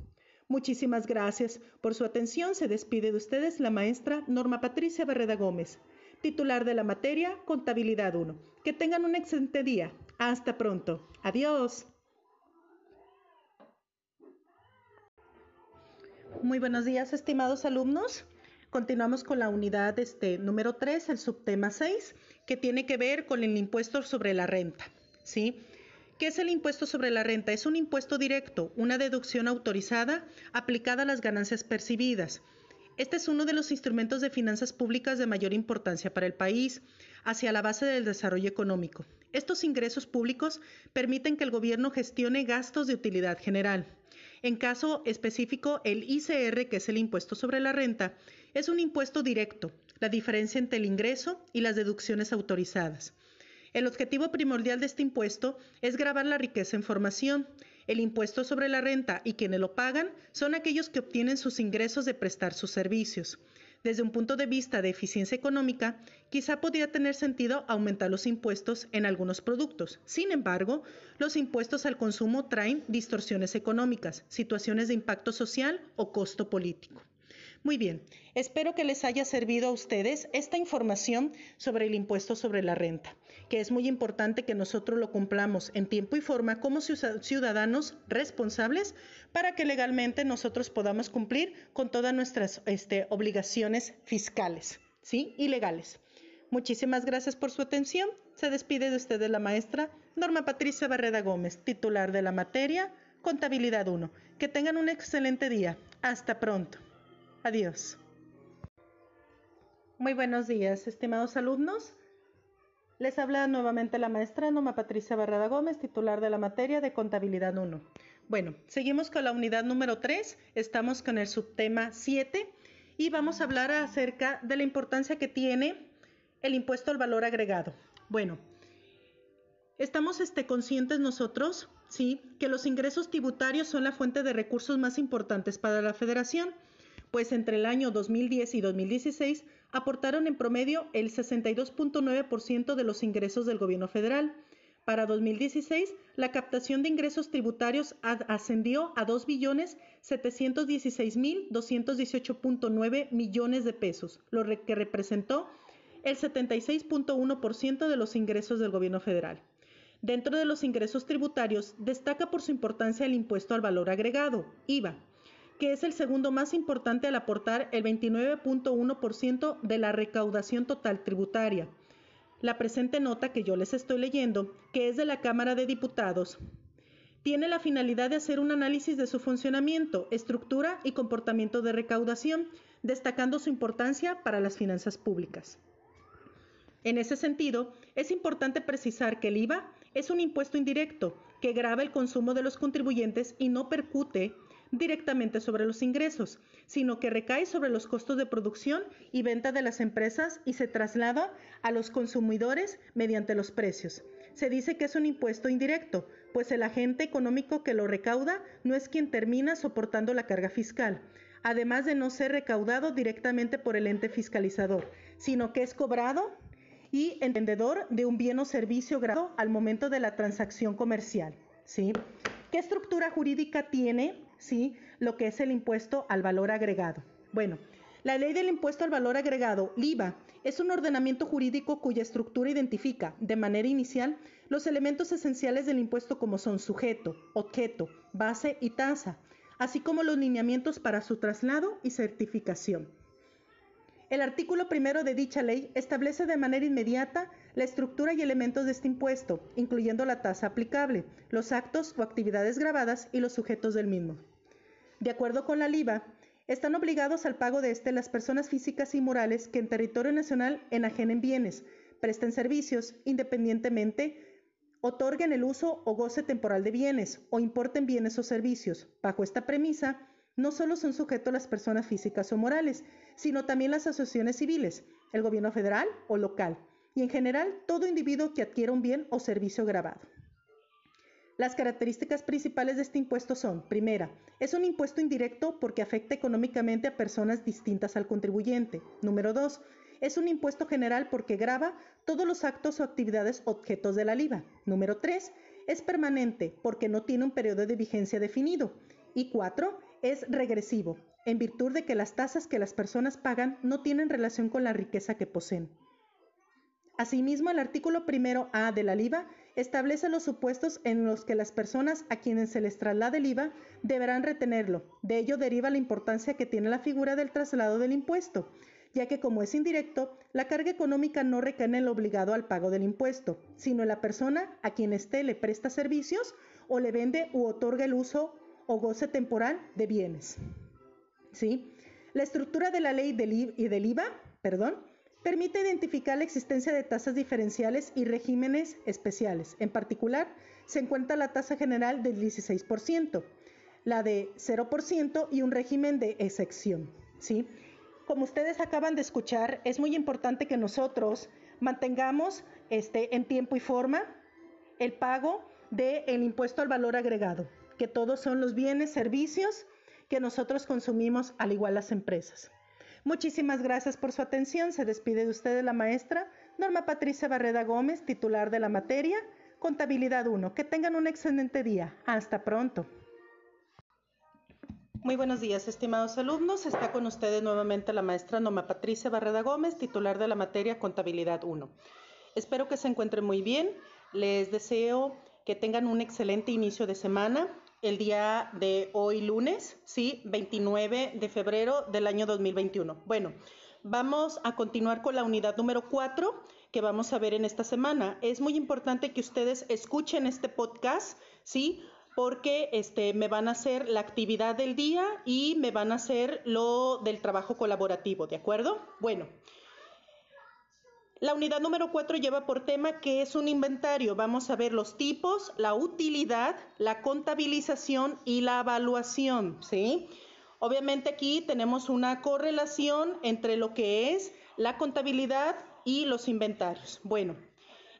Muchísimas gracias por su atención. Se despide de ustedes la maestra Norma Patricia Barreda Gómez, titular de la materia Contabilidad 1. Que tengan un excelente día. Hasta pronto. Adiós. Muy buenos días, estimados alumnos. Continuamos con la unidad este, número 3, el subtema 6, que tiene que ver con el impuesto sobre la renta. ¿sí? ¿Qué es el impuesto sobre la renta? Es un impuesto directo, una deducción autorizada aplicada a las ganancias percibidas. Este es uno de los instrumentos de finanzas públicas de mayor importancia para el país, hacia la base del desarrollo económico. Estos ingresos públicos permiten que el gobierno gestione gastos de utilidad general. En caso específico, el ICR, que es el impuesto sobre la renta, es un impuesto directo, la diferencia entre el ingreso y las deducciones autorizadas. El objetivo primordial de este impuesto es grabar la riqueza en formación. El impuesto sobre la renta y quienes lo pagan son aquellos que obtienen sus ingresos de prestar sus servicios. Desde un punto de vista de eficiencia económica, quizá podría tener sentido aumentar los impuestos en algunos productos. Sin embargo, los impuestos al consumo traen distorsiones económicas, situaciones de impacto social o costo político. Muy bien, espero que les haya servido a ustedes esta información sobre el impuesto sobre la renta, que es muy importante que nosotros lo cumplamos en tiempo y forma como ciudadanos responsables para que legalmente nosotros podamos cumplir con todas nuestras este, obligaciones fiscales ¿sí? y legales. Muchísimas gracias por su atención. Se despide de ustedes la maestra Norma Patricia Barreda Gómez, titular de la materia Contabilidad 1. Que tengan un excelente día. Hasta pronto. Adiós. Muy buenos días, estimados alumnos. Les habla nuevamente la maestra Noma Patricia Barrada Gómez, titular de la materia de Contabilidad 1. Bueno, seguimos con la unidad número 3, estamos con el subtema 7 y vamos a hablar acerca de la importancia que tiene el impuesto al valor agregado. Bueno, estamos este, conscientes nosotros, sí, que los ingresos tributarios son la fuente de recursos más importantes para la federación pues entre el año 2010 y 2016 aportaron en promedio el 62.9% de los ingresos del gobierno federal. Para 2016, la captación de ingresos tributarios ascendió a 2.716.218.9 millones de pesos, lo que representó el 76.1% de los ingresos del gobierno federal. Dentro de los ingresos tributarios destaca por su importancia el impuesto al valor agregado, IVA, que es el segundo más importante al aportar el 29.1% de la recaudación total tributaria. La presente nota que yo les estoy leyendo, que es de la Cámara de Diputados, tiene la finalidad de hacer un análisis de su funcionamiento, estructura y comportamiento de recaudación, destacando su importancia para las finanzas públicas. En ese sentido, es importante precisar que el IVA es un impuesto indirecto que grava el consumo de los contribuyentes y no percute directamente sobre los ingresos, sino que recae sobre los costos de producción y venta de las empresas y se traslada a los consumidores mediante los precios. Se dice que es un impuesto indirecto, pues el agente económico que lo recauda no es quien termina soportando la carga fiscal, además de no ser recaudado directamente por el ente fiscalizador, sino que es cobrado y entendedor de un bien o servicio grado al momento de la transacción comercial. ¿sí? ¿Qué estructura jurídica tiene ¿sí? lo que es el impuesto al valor agregado? Bueno, la ley del impuesto al valor agregado, IVA, es un ordenamiento jurídico cuya estructura identifica, de manera inicial, los elementos esenciales del impuesto como son sujeto, objeto, base y tasa, así como los lineamientos para su traslado y certificación. El artículo primero de dicha ley establece de manera inmediata la estructura y elementos de este impuesto, incluyendo la tasa aplicable, los actos o actividades grabadas y los sujetos del mismo. De acuerdo con la LIVA, están obligados al pago de este las personas físicas y morales que en territorio nacional enajenen bienes, presten servicios, independientemente otorguen el uso o goce temporal de bienes o importen bienes o servicios. Bajo esta premisa, no solo son sujetos las personas físicas o morales, sino también las asociaciones civiles, el gobierno federal o local, y en general todo individuo que adquiera un bien o servicio grabado. Las características principales de este impuesto son, primera, es un impuesto indirecto porque afecta económicamente a personas distintas al contribuyente. Número dos, es un impuesto general porque grava todos los actos o actividades objetos de la IVA. Número 3. Es permanente porque no tiene un periodo de vigencia definido. Y 4. Es regresivo, en virtud de que las tasas que las personas pagan no tienen relación con la riqueza que poseen. Asimismo, el artículo primero A de la IVA establece los supuestos en los que las personas a quienes se les traslade el IVA deberán retenerlo. De ello deriva la importancia que tiene la figura del traslado del impuesto, ya que como es indirecto, la carga económica no recae en el obligado al pago del impuesto, sino en la persona a quien éste le presta servicios o le vende u otorga el uso o goce temporal de bienes. ¿Sí? La estructura de la ley y del IVA, perdón, permite identificar la existencia de tasas diferenciales y regímenes especiales. En particular, se encuentra la tasa general del 16%, la de 0% y un régimen de excepción. ¿sí? como ustedes acaban de escuchar, es muy importante que nosotros mantengamos este, en tiempo y forma el pago del impuesto al valor agregado, que todos son los bienes, servicios que nosotros consumimos, al igual las empresas. Muchísimas gracias por su atención. Se despide de ustedes la maestra Norma Patricia Barreda Gómez, titular de la materia Contabilidad 1. Que tengan un excelente día. Hasta pronto. Muy buenos días, estimados alumnos. Está con ustedes nuevamente la maestra Noma Patricia Barreda Gómez, titular de la materia Contabilidad 1. Espero que se encuentren muy bien. Les deseo que tengan un excelente inicio de semana. El día de hoy lunes, sí, 29 de febrero del año 2021. Bueno, vamos a continuar con la unidad número 4 que vamos a ver en esta semana. Es muy importante que ustedes escuchen este podcast, ¿sí? porque este, me van a hacer la actividad del día y me van a hacer lo del trabajo colaborativo, ¿de acuerdo? Bueno, la unidad número 4 lleva por tema que es un inventario. Vamos a ver los tipos, la utilidad, la contabilización y la evaluación, ¿sí? Obviamente aquí tenemos una correlación entre lo que es la contabilidad y los inventarios. Bueno,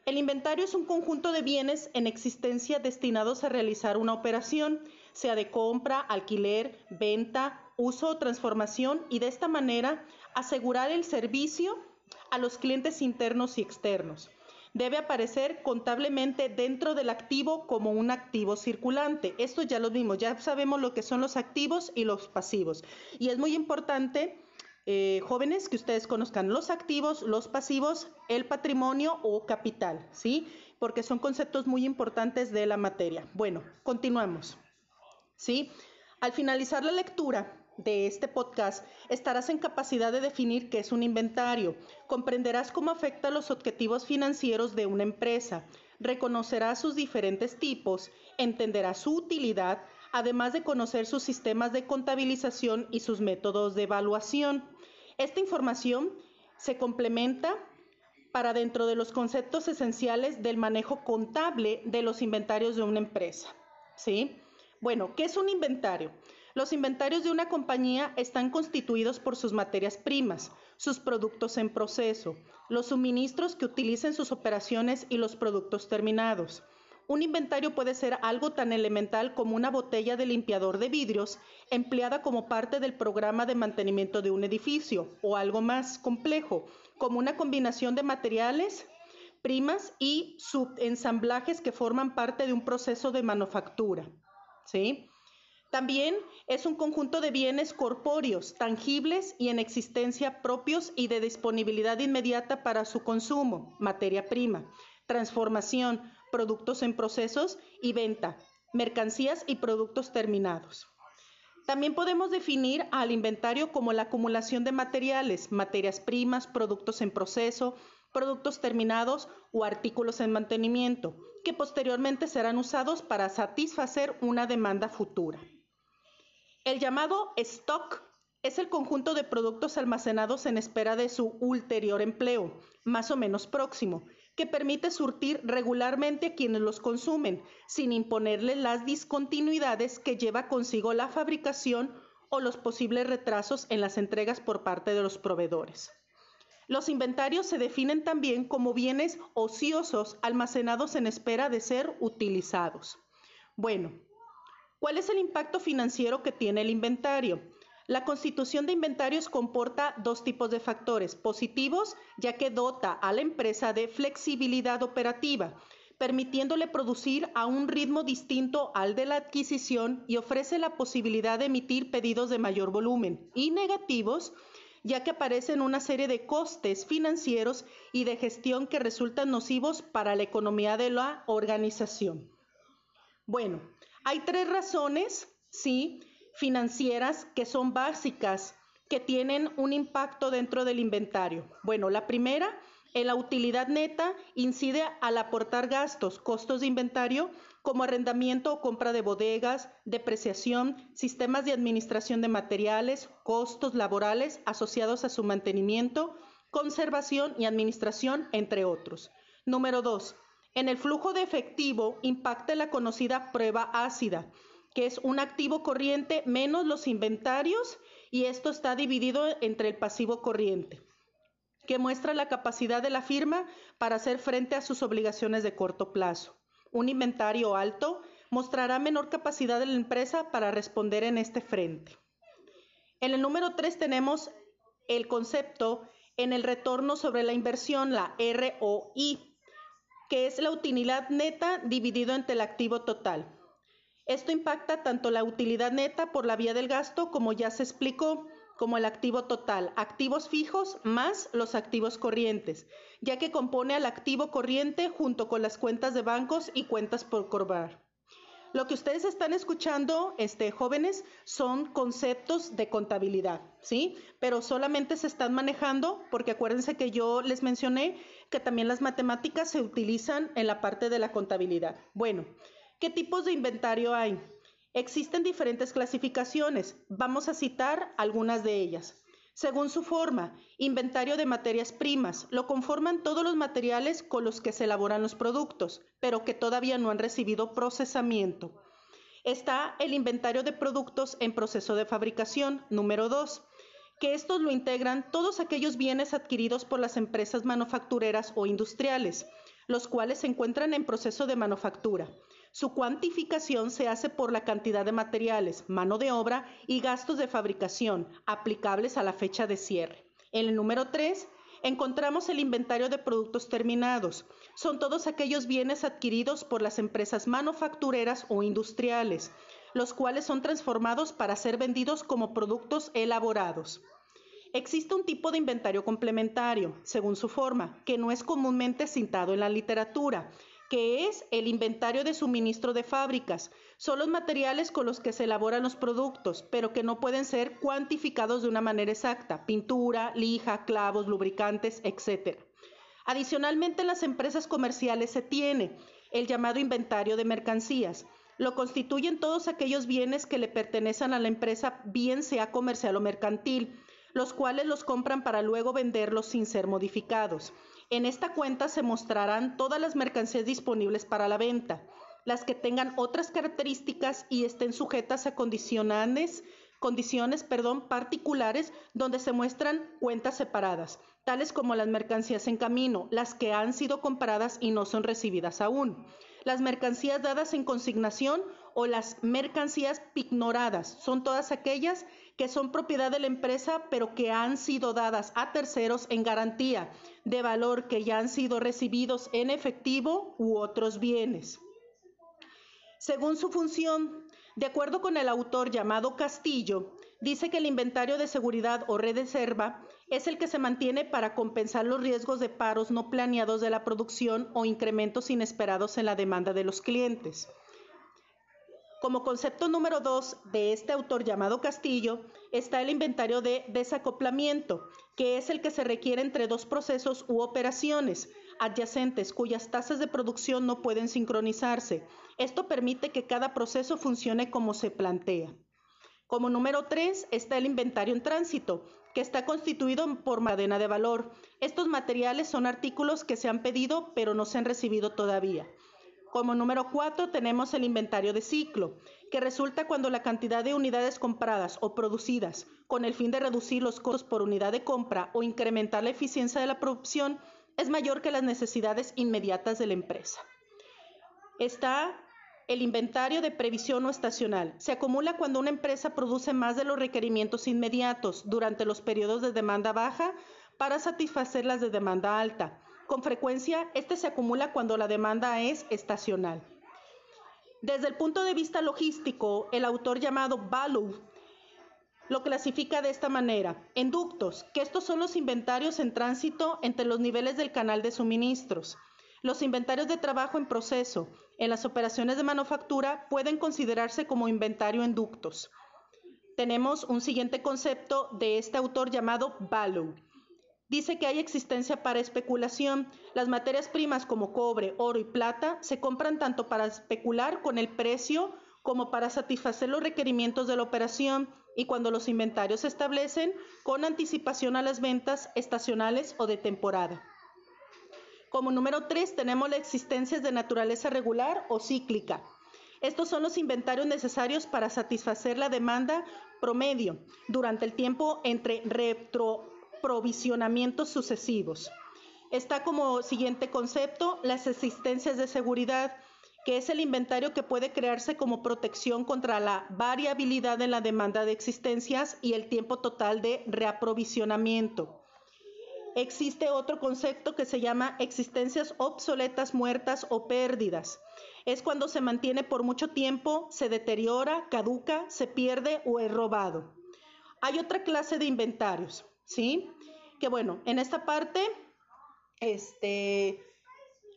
el inventario es un conjunto de bienes en existencia destinados a realizar una operación, sea de compra, alquiler, venta, uso o transformación, y de esta manera asegurar el servicio a los clientes internos y externos. Debe aparecer contablemente dentro del activo como un activo circulante. Esto ya lo vimos, ya sabemos lo que son los activos y los pasivos. Y es muy importante eh, jóvenes que ustedes conozcan los activos, los pasivos, el patrimonio o capital, ¿sí? porque son conceptos muy importantes de la materia. Bueno, continuamos. ¿Sí? Al finalizar la lectura, de este podcast, estarás en capacidad de definir qué es un inventario, comprenderás cómo afecta los objetivos financieros de una empresa, reconocerás sus diferentes tipos, entenderás su utilidad, además de conocer sus sistemas de contabilización y sus métodos de evaluación. Esta información se complementa para dentro de los conceptos esenciales del manejo contable de los inventarios de una empresa. ¿Sí? Bueno, ¿qué es un inventario? Los inventarios de una compañía están constituidos por sus materias primas, sus productos en proceso, los suministros que utilicen sus operaciones y los productos terminados. Un inventario puede ser algo tan elemental como una botella de limpiador de vidrios empleada como parte del programa de mantenimiento de un edificio o algo más complejo, como una combinación de materiales, primas y subensamblajes que forman parte de un proceso de manufactura. ¿Sí? También es un conjunto de bienes corpóreos, tangibles y en existencia propios y de disponibilidad inmediata para su consumo, materia prima, transformación, productos en procesos y venta, mercancías y productos terminados. También podemos definir al inventario como la acumulación de materiales, materias primas, productos en proceso, productos terminados o artículos en mantenimiento, que posteriormente serán usados para satisfacer una demanda futura. El llamado stock es el conjunto de productos almacenados en espera de su ulterior empleo, más o menos próximo, que permite surtir regularmente a quienes los consumen, sin imponerle las discontinuidades que lleva consigo la fabricación o los posibles retrasos en las entregas por parte de los proveedores. Los inventarios se definen también como bienes ociosos almacenados en espera de ser utilizados. Bueno, ¿Cuál es el impacto financiero que tiene el inventario? La constitución de inventarios comporta dos tipos de factores, positivos, ya que dota a la empresa de flexibilidad operativa, permitiéndole producir a un ritmo distinto al de la adquisición y ofrece la posibilidad de emitir pedidos de mayor volumen, y negativos, ya que aparecen una serie de costes financieros y de gestión que resultan nocivos para la economía de la organización. Bueno, hay tres razones, sí, financieras que son básicas, que tienen un impacto dentro del inventario. Bueno, la primera, en la utilidad neta, incide al aportar gastos, costos de inventario, como arrendamiento o compra de bodegas, depreciación, sistemas de administración de materiales, costos laborales asociados a su mantenimiento, conservación y administración, entre otros. Número dos, en el flujo de efectivo impacta la conocida prueba ácida, que es un activo corriente menos los inventarios y esto está dividido entre el pasivo corriente, que muestra la capacidad de la firma para hacer frente a sus obligaciones de corto plazo. Un inventario alto mostrará menor capacidad de la empresa para responder en este frente. En el número 3 tenemos el concepto en el retorno sobre la inversión, la ROI que es la utilidad neta dividido entre el activo total. Esto impacta tanto la utilidad neta por la vía del gasto, como ya se explicó, como el activo total, activos fijos más los activos corrientes, ya que compone al activo corriente junto con las cuentas de bancos y cuentas por cobrar. Lo que ustedes están escuchando, este, jóvenes, son conceptos de contabilidad, ¿sí? Pero solamente se están manejando porque acuérdense que yo les mencioné que también las matemáticas se utilizan en la parte de la contabilidad. Bueno, ¿qué tipos de inventario hay? Existen diferentes clasificaciones. Vamos a citar algunas de ellas. Según su forma, inventario de materias primas. Lo conforman todos los materiales con los que se elaboran los productos, pero que todavía no han recibido procesamiento. Está el inventario de productos en proceso de fabricación, número 2, que estos lo integran todos aquellos bienes adquiridos por las empresas manufactureras o industriales, los cuales se encuentran en proceso de manufactura. Su cuantificación se hace por la cantidad de materiales, mano de obra y gastos de fabricación aplicables a la fecha de cierre. En el número 3 encontramos el inventario de productos terminados. Son todos aquellos bienes adquiridos por las empresas manufactureras o industriales, los cuales son transformados para ser vendidos como productos elaborados. Existe un tipo de inventario complementario, según su forma, que no es comúnmente citado en la literatura, que es el inventario de suministro de fábricas. Son los materiales con los que se elaboran los productos, pero que no pueden ser cuantificados de una manera exacta. Pintura, lija, clavos, lubricantes, etc. Adicionalmente, en las empresas comerciales se tiene el llamado inventario de mercancías. Lo constituyen todos aquellos bienes que le pertenecen a la empresa, bien sea comercial o mercantil, los cuales los compran para luego venderlos sin ser modificados. En esta cuenta se mostrarán todas las mercancías disponibles para la venta, las que tengan otras características y estén sujetas a condiciones, condiciones perdón, particulares donde se muestran cuentas separadas, tales como las mercancías en camino, las que han sido compradas y no son recibidas aún, las mercancías dadas en consignación o las mercancías pignoradas, son todas aquellas que son propiedad de la empresa pero que han sido dadas a terceros en garantía de valor que ya han sido recibidos en efectivo u otros bienes. Según su función, de acuerdo con el autor llamado Castillo, dice que el inventario de seguridad o reserva es el que se mantiene para compensar los riesgos de paros no planeados de la producción o incrementos inesperados en la demanda de los clientes. Como concepto número dos de este autor llamado Castillo está el inventario de desacoplamiento, que es el que se requiere entre dos procesos u operaciones adyacentes cuyas tasas de producción no pueden sincronizarse. Esto permite que cada proceso funcione como se plantea. Como número tres está el inventario en tránsito, que está constituido por cadena de valor. Estos materiales son artículos que se han pedido pero no se han recibido todavía. Como número cuatro tenemos el inventario de ciclo, que resulta cuando la cantidad de unidades compradas o producidas con el fin de reducir los costos por unidad de compra o incrementar la eficiencia de la producción es mayor que las necesidades inmediatas de la empresa. Está el inventario de previsión o estacional. Se acumula cuando una empresa produce más de los requerimientos inmediatos durante los periodos de demanda baja para satisfacer las de demanda alta con frecuencia, este se acumula cuando la demanda es estacional. Desde el punto de vista logístico, el autor llamado Balow lo clasifica de esta manera. En ductos, que estos son los inventarios en tránsito entre los niveles del canal de suministros. Los inventarios de trabajo en proceso en las operaciones de manufactura pueden considerarse como inventario en ductos. Tenemos un siguiente concepto de este autor llamado Balow dice que hay existencia para especulación. Las materias primas como cobre, oro y plata se compran tanto para especular con el precio como para satisfacer los requerimientos de la operación y cuando los inventarios se establecen con anticipación a las ventas estacionales o de temporada. Como número tres tenemos las existencias de naturaleza regular o cíclica. Estos son los inventarios necesarios para satisfacer la demanda promedio durante el tiempo entre retro provisionamientos sucesivos. Está como siguiente concepto las existencias de seguridad, que es el inventario que puede crearse como protección contra la variabilidad en la demanda de existencias y el tiempo total de reaprovisionamiento. Existe otro concepto que se llama existencias obsoletas, muertas o pérdidas. Es cuando se mantiene por mucho tiempo, se deteriora, caduca, se pierde o es robado. Hay otra clase de inventarios, ¿sí? Que bueno, en esta parte, este,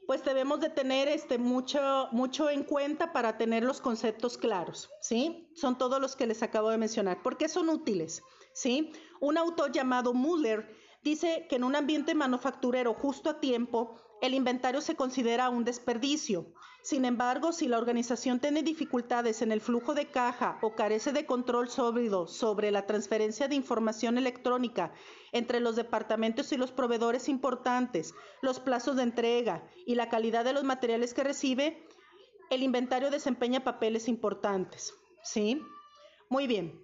pues debemos de tener este mucho, mucho en cuenta para tener los conceptos claros, ¿sí? Son todos los que les acabo de mencionar. ¿Por qué son útiles? ¿Sí? Un autor llamado Muller dice que en un ambiente manufacturero justo a tiempo, el inventario se considera un desperdicio. Sin embargo, si la organización tiene dificultades en el flujo de caja o carece de control sólido sobre la transferencia de información electrónica entre los departamentos y los proveedores importantes, los plazos de entrega y la calidad de los materiales que recibe, el inventario desempeña papeles importantes. ¿Sí? Muy bien.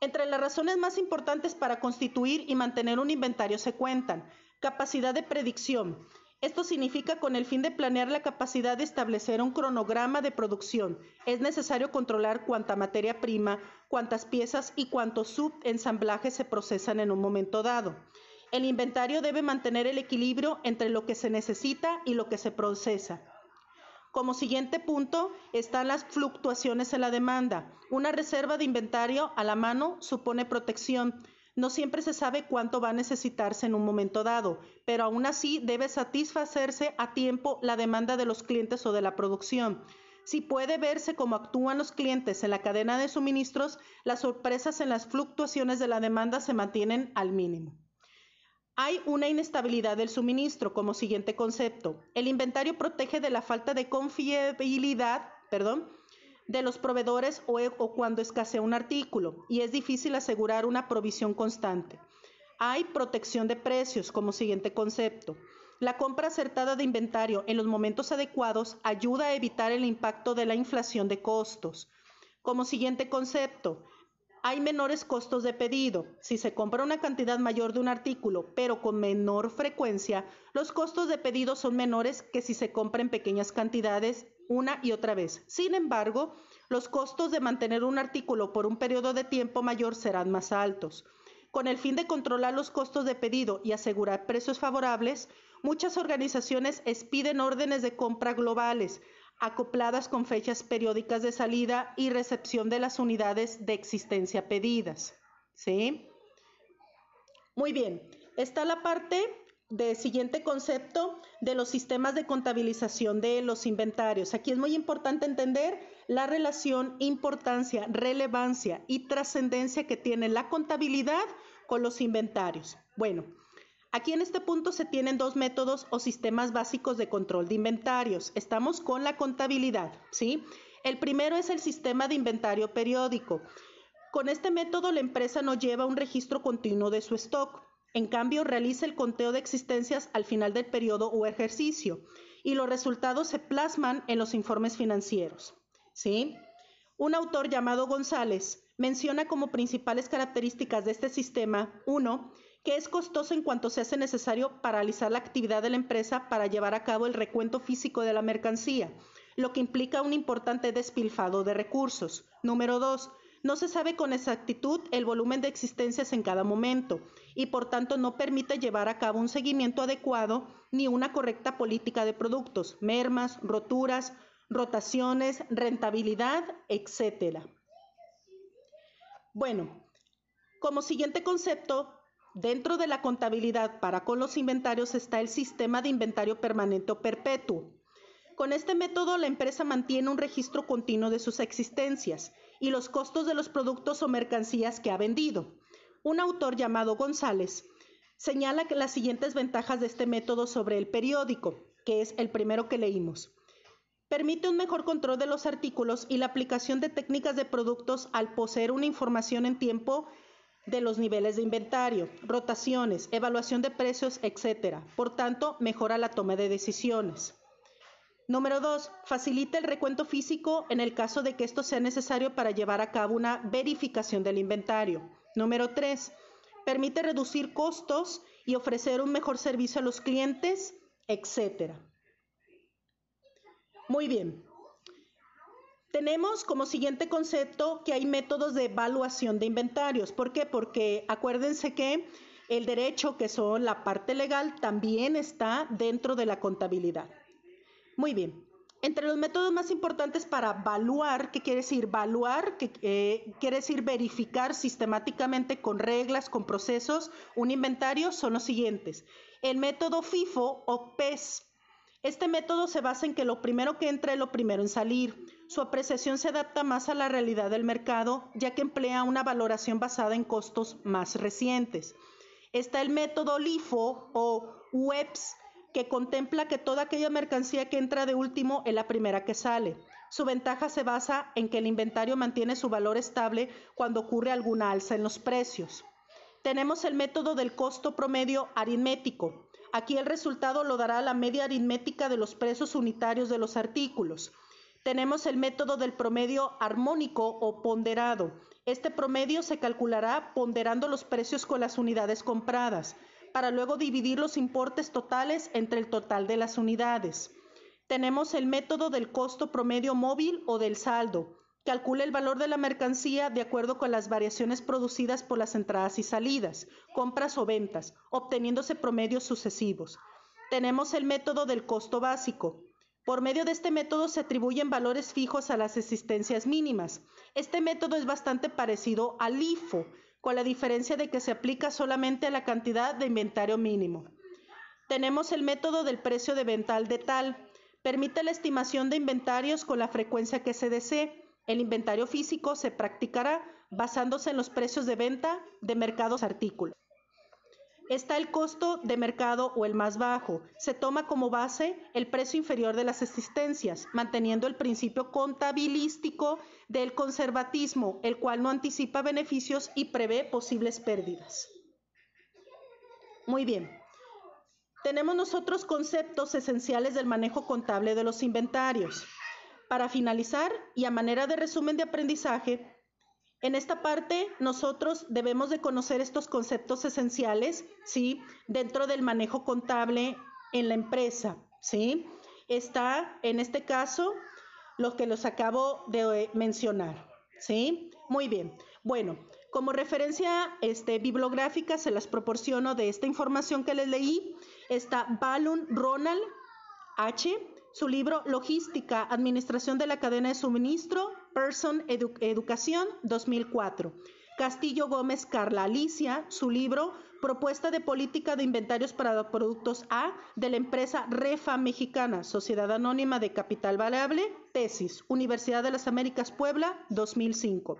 Entre las razones más importantes para constituir y mantener un inventario se cuentan capacidad de predicción, esto significa con el fin de planear la capacidad de establecer un cronograma de producción. Es necesario controlar cuánta materia prima, cuántas piezas y cuántos subensamblajes se procesan en un momento dado. El inventario debe mantener el equilibrio entre lo que se necesita y lo que se procesa. Como siguiente punto están las fluctuaciones en la demanda. Una reserva de inventario a la mano supone protección No siempre se sabe cuánto va a necesitarse en un momento dado, pero aún así debe satisfacerse a tiempo la demanda de los clientes o de la producción. Si puede verse cómo actúan los clientes en la cadena de suministros, las sorpresas en las fluctuaciones de la demanda se mantienen al mínimo. Hay una inestabilidad del suministro como siguiente concepto. El inventario protege de la falta de confiabilidad, perdón, de los proveedores o, o, cuando escasea un artículo y es difícil asegurar una provisión constante. Hay protección de precios como siguiente concepto. La compra acertada de inventario en los momentos adecuados ayuda a evitar el impacto de la inflación de costos. Como siguiente concepto, hay menores costos de pedido. Si se compra una cantidad mayor de un artículo, pero con menor frecuencia, los costos de pedido son menores que si se compra en pequeñas cantidades una y otra vez. Sin embargo, los costos de mantener un artículo por un periodo de tiempo mayor serán más altos. Con el fin de controlar los costos de pedido y asegurar precios favorables, muchas organizaciones expiden órdenes de compra globales, acopladas con fechas periódicas de salida y recepción de las unidades de existencia pedidas. ¿Sí? Muy bien, está la parte del siguiente concepto de los sistemas de contabilización de los inventarios. Aquí es muy importante entender la relación, importancia, relevancia y trascendencia que tiene la contabilidad con los inventarios. Bueno, Aquí en este punto se tienen dos métodos o sistemas básicos de control de inventarios. Estamos con la contabilidad, ¿sí? El primero es el sistema de inventario periódico. Con este método la empresa no lleva un registro continuo de su stock. En cambio, realiza el conteo de existencias al final del periodo o ejercicio y los resultados se plasman en los informes financieros. ¿sí? Un autor llamado González menciona como principales características de este sistema, uno, que es costoso en cuanto se hace necesario paralizar la actividad de la empresa para llevar a cabo el recuento físico de la mercancía, lo que implica un importante despilfado de recursos. Número dos, no se sabe con exactitud el volumen de existencias en cada momento y por tanto no permite llevar a cabo un seguimiento adecuado ni una correcta política de productos, mermas, roturas, rotaciones, rentabilidad, etc. Bueno, como siguiente concepto, Dentro de la contabilidad para con los inventarios está el sistema de inventario permanente o perpetuo. Con este método la empresa mantiene un registro continuo de sus existencias y los costos de los productos o mercancías que ha vendido. Un autor llamado González señala que las siguientes ventajas de este método sobre el periódico, que es el primero que leímos. Permite un mejor control de los artículos y la aplicación de técnicas de productos al poseer una información en tiempo de los niveles de inventario, rotaciones, evaluación de precios, etc. Por tanto, mejora la toma de decisiones. Número 2. Facilita el recuento físico en el caso de que esto sea necesario para llevar a cabo una verificación del inventario. Número 3. Permite reducir costos y ofrecer un mejor servicio a los clientes, etc. Muy bien. Tenemos como siguiente concepto que hay métodos de evaluación de inventarios. ¿Por qué? Porque acuérdense que el derecho, que son la parte legal, también está dentro de la contabilidad. Muy bien. Entre los métodos más importantes para evaluar, ¿qué quiere decir? Evaluar, que eh, quiere decir verificar sistemáticamente con reglas, con procesos, un inventario, son los siguientes. El método FIFO o PES. Este método se basa en que lo primero que entra es lo primero en salir. Su apreciación se adapta más a la realidad del mercado, ya que emplea una valoración basada en costos más recientes. Está el método LIFO o WEBS, que contempla que toda aquella mercancía que entra de último es la primera que sale. Su ventaja se basa en que el inventario mantiene su valor estable cuando ocurre alguna alza en los precios. Tenemos el método del costo promedio aritmético. Aquí el resultado lo dará la media aritmética de los precios unitarios de los artículos tenemos el método del promedio armónico o ponderado. Este promedio se calculará ponderando los precios con las unidades compradas, para luego dividir los importes totales entre el total de las unidades. Tenemos el método del costo promedio móvil o del saldo. Calcula el valor de la mercancía de acuerdo con las variaciones producidas por las entradas y salidas, compras o ventas, obteniéndose promedios sucesivos. Tenemos el método del costo básico. Por medio de este método se atribuyen valores fijos a las existencias mínimas. Este método es bastante parecido al IFO, con la diferencia de que se aplica solamente a la cantidad de inventario mínimo. Tenemos el método del precio de venta al detal. Permite la estimación de inventarios con la frecuencia que se desee. El inventario físico se practicará basándose en los precios de venta de mercados artículos. Está el costo de mercado o el más bajo. Se toma como base el precio inferior de las existencias, manteniendo el principio contabilístico del conservatismo, el cual no anticipa beneficios y prevé posibles pérdidas. Muy bien. Tenemos nosotros conceptos esenciales del manejo contable de los inventarios. Para finalizar, y a manera de resumen de aprendizaje, en esta parte nosotros debemos de conocer estos conceptos esenciales, ¿sí? Dentro del manejo contable en la empresa, ¿sí? Está en este caso lo que los acabo de mencionar, ¿sí? Muy bien. Bueno, como referencia este, bibliográfica se las proporciono de esta información que les leí. Está Balun Ronald H., su libro Logística, Administración de la Cadena de Suministro, Person Educación 2004. Castillo Gómez Carla Alicia, su libro Propuesta de Política de Inventarios para Productos A de la empresa Refa Mexicana, Sociedad Anónima de Capital Variable, tesis, Universidad de las Américas Puebla, 2005.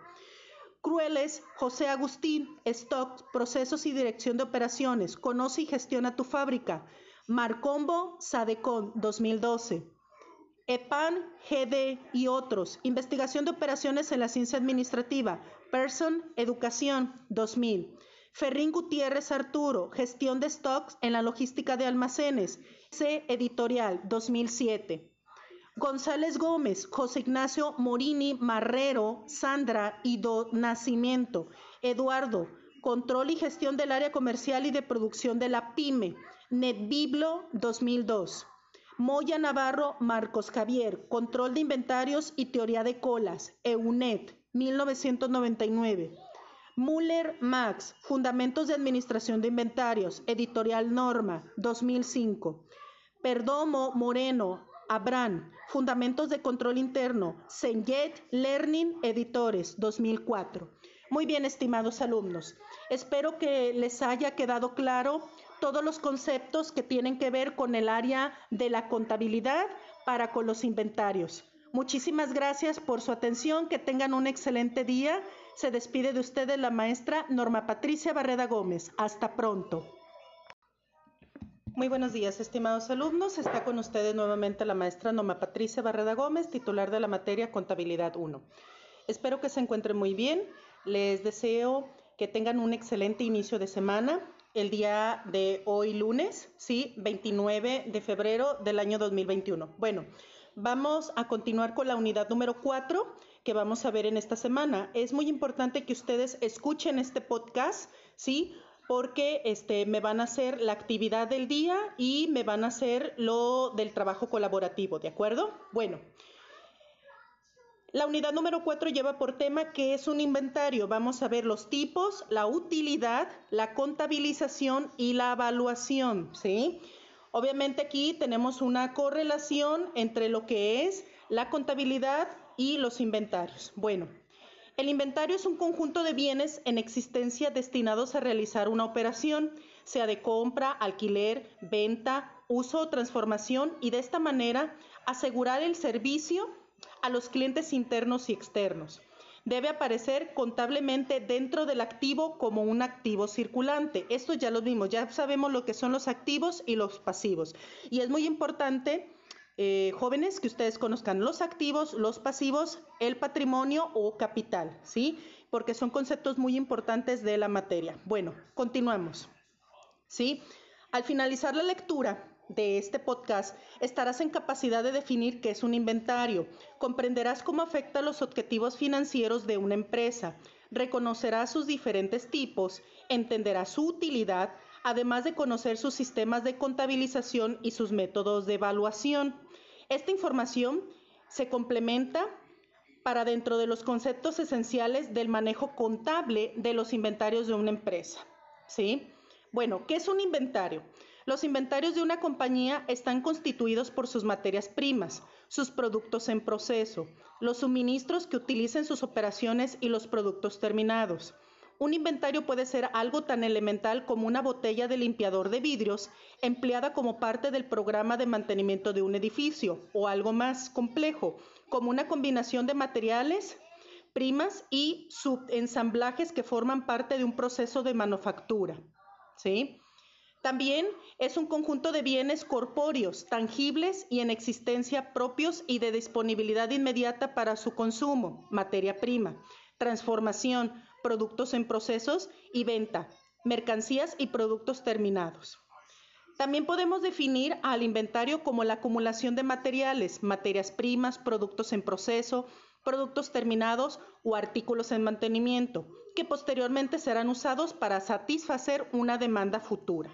Crueles, José Agustín, Stock, Procesos y Dirección de Operaciones, Conoce y Gestiona tu Fábrica, Marcombo, Sadecon, 2012. EPAN, GD y otros. Investigación de operaciones en la ciencia administrativa. Person, Educación, 2000. Ferrín Gutiérrez Arturo, Gestión de Stocks en la logística de almacenes. C. Editorial, 2007. González Gómez, José Ignacio Morini Marrero, Sandra y Do Nacimiento. Eduardo, Control y Gestión del Área Comercial y de Producción de la PYME. NetBiblo, 2002. Moya Navarro Marcos Javier, Control de Inventarios y Teoría de Colas, EUNET, 1999. Muller Max, Fundamentos de Administración de Inventarios, Editorial Norma, 2005. Perdomo Moreno, Abran, Fundamentos de Control Interno, Senget Learning Editores, 2004. Muy bien, estimados alumnos. Espero que les haya quedado claro todos los conceptos que tienen que ver con el área de la contabilidad para con los inventarios. Muchísimas gracias por su atención, que tengan un excelente día. Se despide de ustedes la maestra Norma Patricia Barreda Gómez. Hasta pronto. Muy buenos días, estimados alumnos. Está con ustedes nuevamente la maestra Norma Patricia Barreda Gómez, titular de la materia Contabilidad 1. Espero que se encuentren muy bien. Les deseo que tengan un excelente inicio de semana el día de hoy lunes, ¿sí? 29 de febrero del año 2021. Bueno, vamos a continuar con la unidad número 4 que vamos a ver en esta semana. Es muy importante que ustedes escuchen este podcast, ¿sí? Porque este, me van a hacer la actividad del día y me van a hacer lo del trabajo colaborativo, ¿de acuerdo? Bueno, la unidad número 4 lleva por tema qué es un inventario. Vamos a ver los tipos, la utilidad, la contabilización y la evaluación, ¿sí? Obviamente aquí tenemos una correlación entre lo que es la contabilidad y los inventarios. Bueno, el inventario es un conjunto de bienes en existencia destinados a realizar una operación, sea de compra, alquiler, venta, uso o transformación, y de esta manera asegurar el servicio a los clientes internos y externos. Debe aparecer contablemente dentro del activo como un activo circulante. Esto ya lo vimos, ya sabemos lo que son los activos y los pasivos. Y es muy importante, eh, jóvenes, que ustedes conozcan los activos, los pasivos, el patrimonio o capital, ¿sí? Porque son conceptos muy importantes de la materia. Bueno, continuamos. ¿Sí? Al finalizar la lectura, de este podcast, estarás en capacidad de definir qué es un inventario, comprenderás cómo afecta los objetivos financieros de una empresa, reconocerás sus diferentes tipos, entenderás su utilidad, además de conocer sus sistemas de contabilización y sus métodos de evaluación. Esta información se complementa para dentro de los conceptos esenciales del manejo contable de los inventarios de una empresa. ¿Sí? Bueno, ¿qué es un inventario? Los inventarios de una compañía están constituidos por sus materias primas, sus productos en proceso, los suministros que utilicen sus operaciones y los productos terminados. un inventario puede ser algo tan elemental como una botella de limpiador de vidrios empleada como parte del programa de mantenimiento de un edificio o algo más complejo, como una combinación de materiales, primas y subensamblajes que forman parte de un proceso de manufactura. ¿sí? También es un conjunto de bienes corpóreos, tangibles y en existencia propios y de disponibilidad inmediata para su consumo, materia prima, transformación, productos en procesos y venta, mercancías y productos terminados. También podemos definir al inventario como la acumulación de materiales, materias primas, productos en proceso, productos terminados o artículos en mantenimiento, que posteriormente serán usados para satisfacer una demanda futura.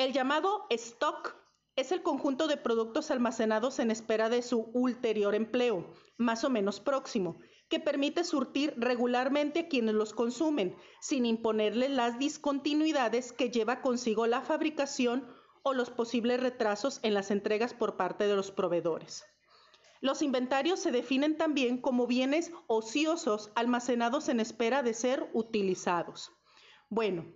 El llamado stock es el conjunto de productos almacenados en espera de su ulterior empleo, más o menos próximo, que permite surtir regularmente a quienes los consumen, sin imponerles las discontinuidades que lleva consigo la fabricación o los posibles retrasos en las entregas por parte de los proveedores. Los inventarios se definen también como bienes ociosos almacenados en espera de ser utilizados. Bueno,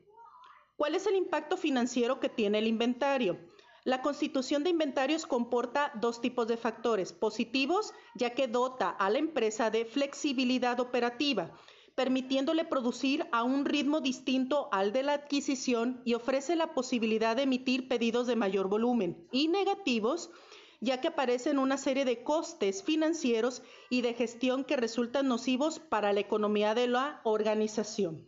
¿cuál es el impacto financiero que tiene el inventario? La constitución de inventarios comporta dos tipos de factores, positivos, ya que dota a la empresa de flexibilidad operativa, permitiéndole producir a un ritmo distinto al de la adquisición y ofrece la posibilidad de emitir pedidos de mayor volumen, y negativos, ya que aparecen una serie de costes financieros y de gestión que resultan nocivos para la economía de la organización.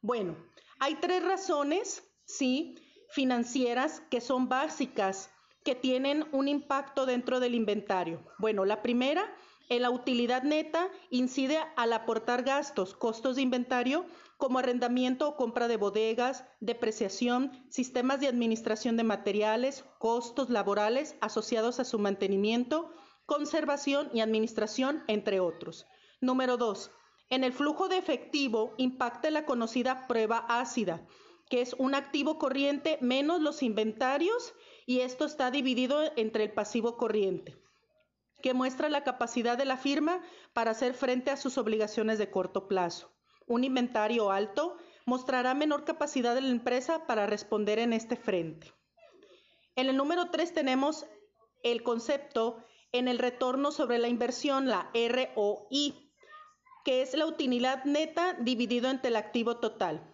Bueno, hay tres razones, sí, financieras que son básicas, que tienen un impacto dentro del inventario. Bueno, la primera, en la utilidad neta, incide al aportar gastos, costos de inventario, como arrendamiento o compra de bodegas, depreciación, sistemas de administración de materiales, costos laborales asociados a su mantenimiento, conservación y administración, entre otros. Número dos, en el flujo de efectivo impacta la conocida prueba ácida, que es un activo corriente menos los inventarios y esto está dividido entre el pasivo corriente, que muestra la capacidad de la firma para hacer frente a sus obligaciones de corto plazo. Un inventario alto mostrará menor capacidad de la empresa para responder en este frente. En el número 3 tenemos el concepto en el retorno sobre la inversión, la ROI, que es la utilidad neta dividido entre el activo total.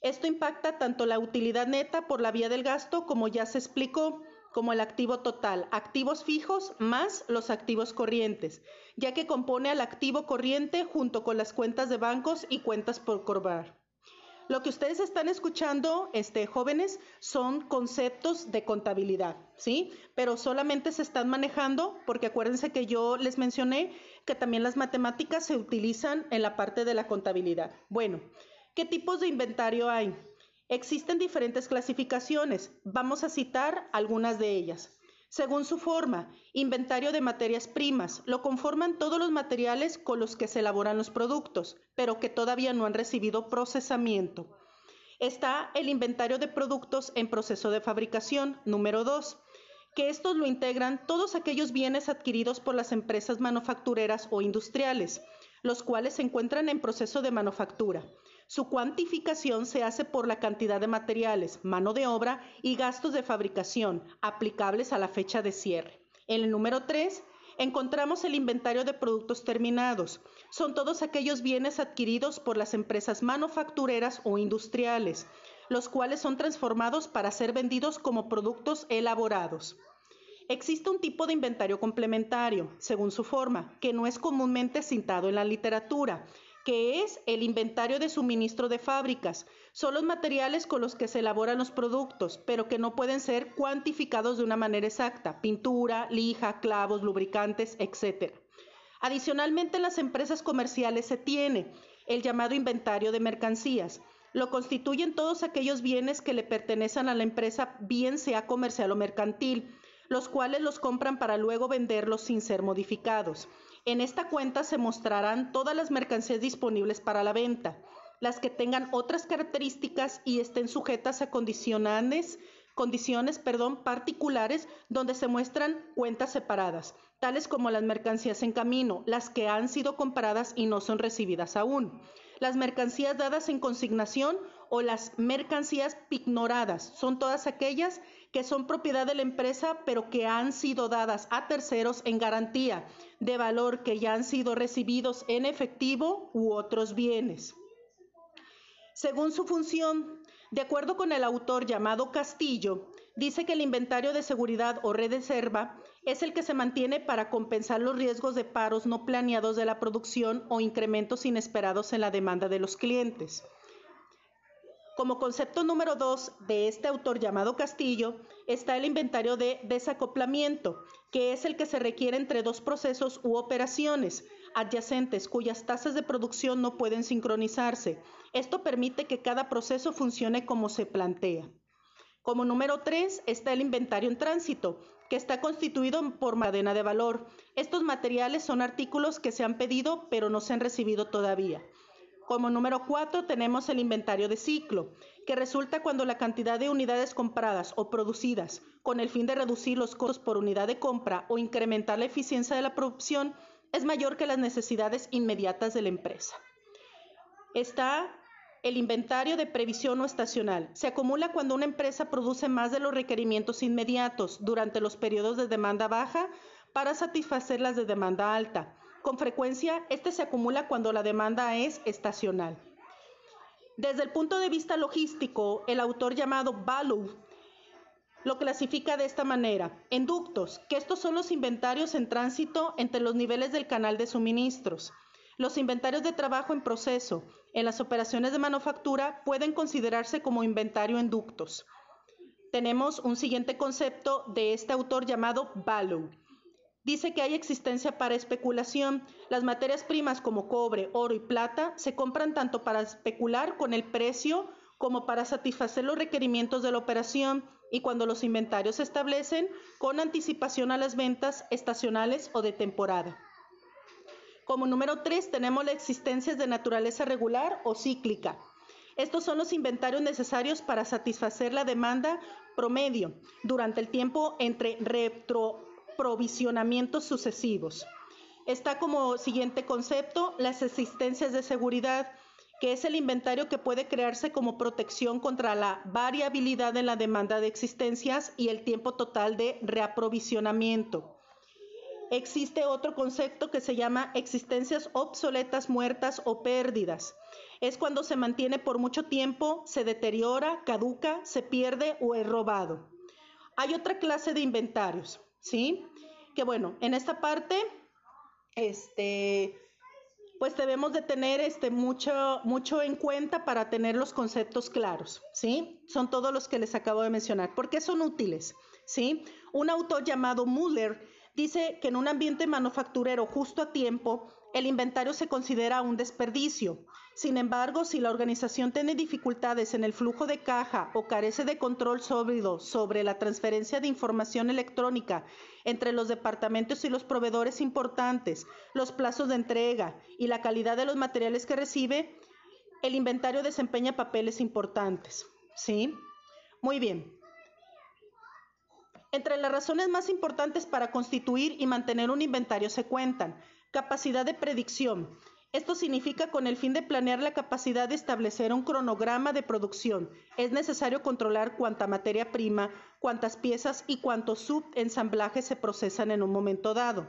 Esto impacta tanto la utilidad neta por la vía del gasto, como ya se explicó, como el activo total, activos fijos más los activos corrientes, ya que compone al activo corriente junto con las cuentas de bancos y cuentas por cobrar. Lo que ustedes están escuchando, este, jóvenes, son conceptos de contabilidad, ¿sí? Pero solamente se están manejando porque acuérdense que yo les mencioné que también las matemáticas se utilizan en la parte de la contabilidad. Bueno, ¿Qué tipos de inventario hay? Existen diferentes clasificaciones. Vamos a citar algunas de ellas. Según su forma, inventario de materias primas. Lo conforman todos los materiales con los que se elaboran los productos, pero que todavía no han recibido procesamiento. Está el inventario de productos en proceso de fabricación, número 2, que estos lo integran todos aquellos bienes adquiridos por las empresas manufactureras o industriales, los cuales se encuentran en proceso de manufactura. Su cuantificación se hace por la cantidad de materiales, mano de obra y gastos de fabricación aplicables a la fecha de cierre. En el número 3 encontramos el inventario de productos terminados. Son todos aquellos bienes adquiridos por las empresas manufactureras o industriales, los cuales son transformados para ser vendidos como productos elaborados. Existe un tipo de inventario complementario, según su forma, que no es comúnmente citado en la literatura, que es el inventario de suministro de fábricas. Son los materiales con los que se elaboran los productos, pero que no pueden ser cuantificados de una manera exacta. Pintura, lija, clavos, lubricantes, etc. Adicionalmente, en las empresas comerciales se tiene el llamado inventario de mercancías. Lo constituyen todos aquellos bienes que le pertenecen a la empresa, bien sea comercial o mercantil, los cuales los compran para luego venderlos sin ser modificados. En esta cuenta se mostrarán todas las mercancías disponibles para la venta, las que tengan otras características y estén sujetas a condiciones, condiciones perdón, particulares donde se muestran cuentas separadas, tales como las mercancías en camino, las que han sido compradas y no son recibidas aún, las mercancías dadas en consignación o las mercancías pignoradas. Son todas aquellas que son propiedad de la empresa, pero que han sido dadas a terceros en garantía de valor que ya han sido recibidos en efectivo u otros bienes. Según su función, de acuerdo con el autor llamado Castillo, dice que el inventario de seguridad o reserva es el que se mantiene para compensar los riesgos de paros no planeados de la producción o incrementos inesperados en la demanda de los clientes. Como concepto número dos de este autor llamado Castillo está el inventario de desacoplamiento, que es el que se requiere entre dos procesos u operaciones adyacentes cuyas tasas de producción no pueden sincronizarse. Esto permite que cada proceso funcione como se plantea. Como número tres está el inventario en tránsito, que está constituido por cadena de valor. Estos materiales son artículos que se han pedido pero no se han recibido todavía. Como número cuatro tenemos el inventario de ciclo, que resulta cuando la cantidad de unidades compradas o producidas con el fin de reducir los costos por unidad de compra o incrementar la eficiencia de la producción es mayor que las necesidades inmediatas de la empresa. Está el inventario de previsión o estacional. Se acumula cuando una empresa produce más de los requerimientos inmediatos durante los periodos de demanda baja para satisfacer las de demanda alta con frecuencia, este se acumula cuando la demanda es estacional. Desde el punto de vista logístico, el autor llamado Balu lo clasifica de esta manera. En ductos, que estos son los inventarios en tránsito entre los niveles del canal de suministros. Los inventarios de trabajo en proceso en las operaciones de manufactura pueden considerarse como inventario en ductos. Tenemos un siguiente concepto de este autor llamado Balu. Dice que hay existencia para especulación. Las materias primas como cobre, oro y plata se compran tanto para especular con el precio como para satisfacer los requerimientos de la operación y cuando los inventarios se establecen con anticipación a las ventas estacionales o de temporada. Como número tres tenemos las existencias de naturaleza regular o cíclica. Estos son los inventarios necesarios para satisfacer la demanda promedio durante el tiempo entre retro provisionamientos sucesivos. Está como siguiente concepto las existencias de seguridad, que es el inventario que puede crearse como protección contra la variabilidad en la demanda de existencias y el tiempo total de reaprovisionamiento. Existe otro concepto que se llama existencias obsoletas, muertas o pérdidas. Es cuando se mantiene por mucho tiempo, se deteriora, caduca, se pierde o es robado. Hay otra clase de inventarios, ¿sí? Que bueno, en esta parte, este, pues debemos de tener este, mucho, mucho en cuenta para tener los conceptos claros, ¿sí? Son todos los que les acabo de mencionar. ¿Por qué son útiles? ¿Sí? Un autor llamado Muller dice que en un ambiente manufacturero justo a tiempo, el inventario se considera un desperdicio. Sin embargo, si la organización tiene dificultades en el flujo de caja o carece de control sólido sobre la transferencia de información electrónica entre los departamentos y los proveedores importantes, los plazos de entrega y la calidad de los materiales que recibe, el inventario desempeña papeles importantes. ¿Sí? Muy bien. Entre las razones más importantes para constituir y mantener un inventario se cuentan capacidad de predicción, esto significa con el fin de planear la capacidad de establecer un cronograma de producción. Es necesario controlar cuánta materia prima, cuántas piezas y cuántos subensamblajes se procesan en un momento dado.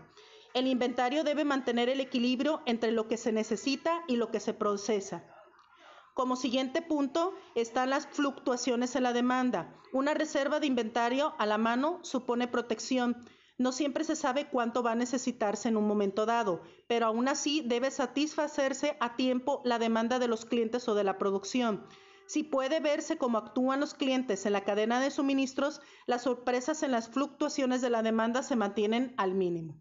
El inventario debe mantener el equilibrio entre lo que se necesita y lo que se procesa. Como siguiente punto están las fluctuaciones en la demanda. Una reserva de inventario a la mano supone protección. No siempre se sabe cuánto va a necesitarse en un momento dado, pero aún así debe satisfacerse a tiempo la demanda de los clientes o de la producción. Si puede verse cómo actúan los clientes en la cadena de suministros, las sorpresas en las fluctuaciones de la demanda se mantienen al mínimo.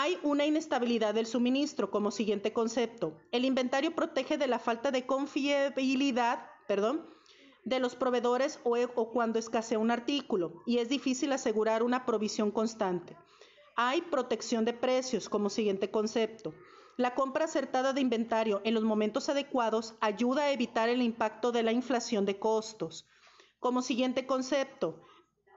Hay una inestabilidad del suministro como siguiente concepto. El inventario protege de la falta de confiabilidad, de los proveedores o, o cuando escasea un artículo y es difícil asegurar una provisión constante. Hay protección de precios como siguiente concepto. La compra acertada de inventario en los momentos adecuados ayuda a evitar el impacto de la inflación de costos. Como siguiente concepto,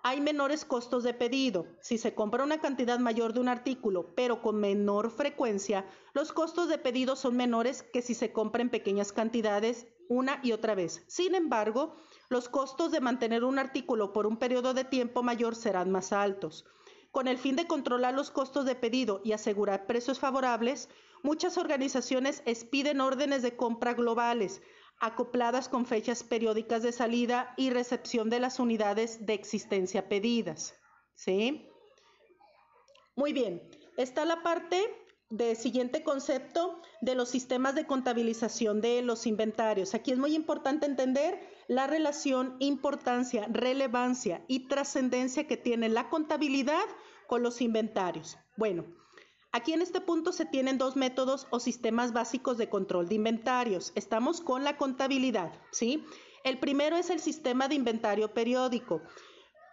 hay menores costos de pedido. Si se compra una cantidad mayor de un artículo, pero con menor frecuencia, los costos de pedido son menores que si se compra en pequeñas cantidades una y otra vez. Sin embargo, los costos de mantener un artículo por un periodo de tiempo mayor serán más altos. Con el fin de controlar los costos de pedido y asegurar precios favorables, muchas organizaciones expiden órdenes de compra globales, acopladas con fechas periódicas de salida y recepción de las unidades de existencia pedidas. ¿Sí? Muy bien, está la parte del siguiente concepto de los sistemas de contabilización de los inventarios. Aquí es muy importante entender la relación, importancia, relevancia y trascendencia que tiene la contabilidad con los inventarios. Bueno, Aquí en este punto se tienen dos métodos o sistemas básicos de control de inventarios. Estamos con la contabilidad, ¿sí? El primero es el sistema de inventario periódico.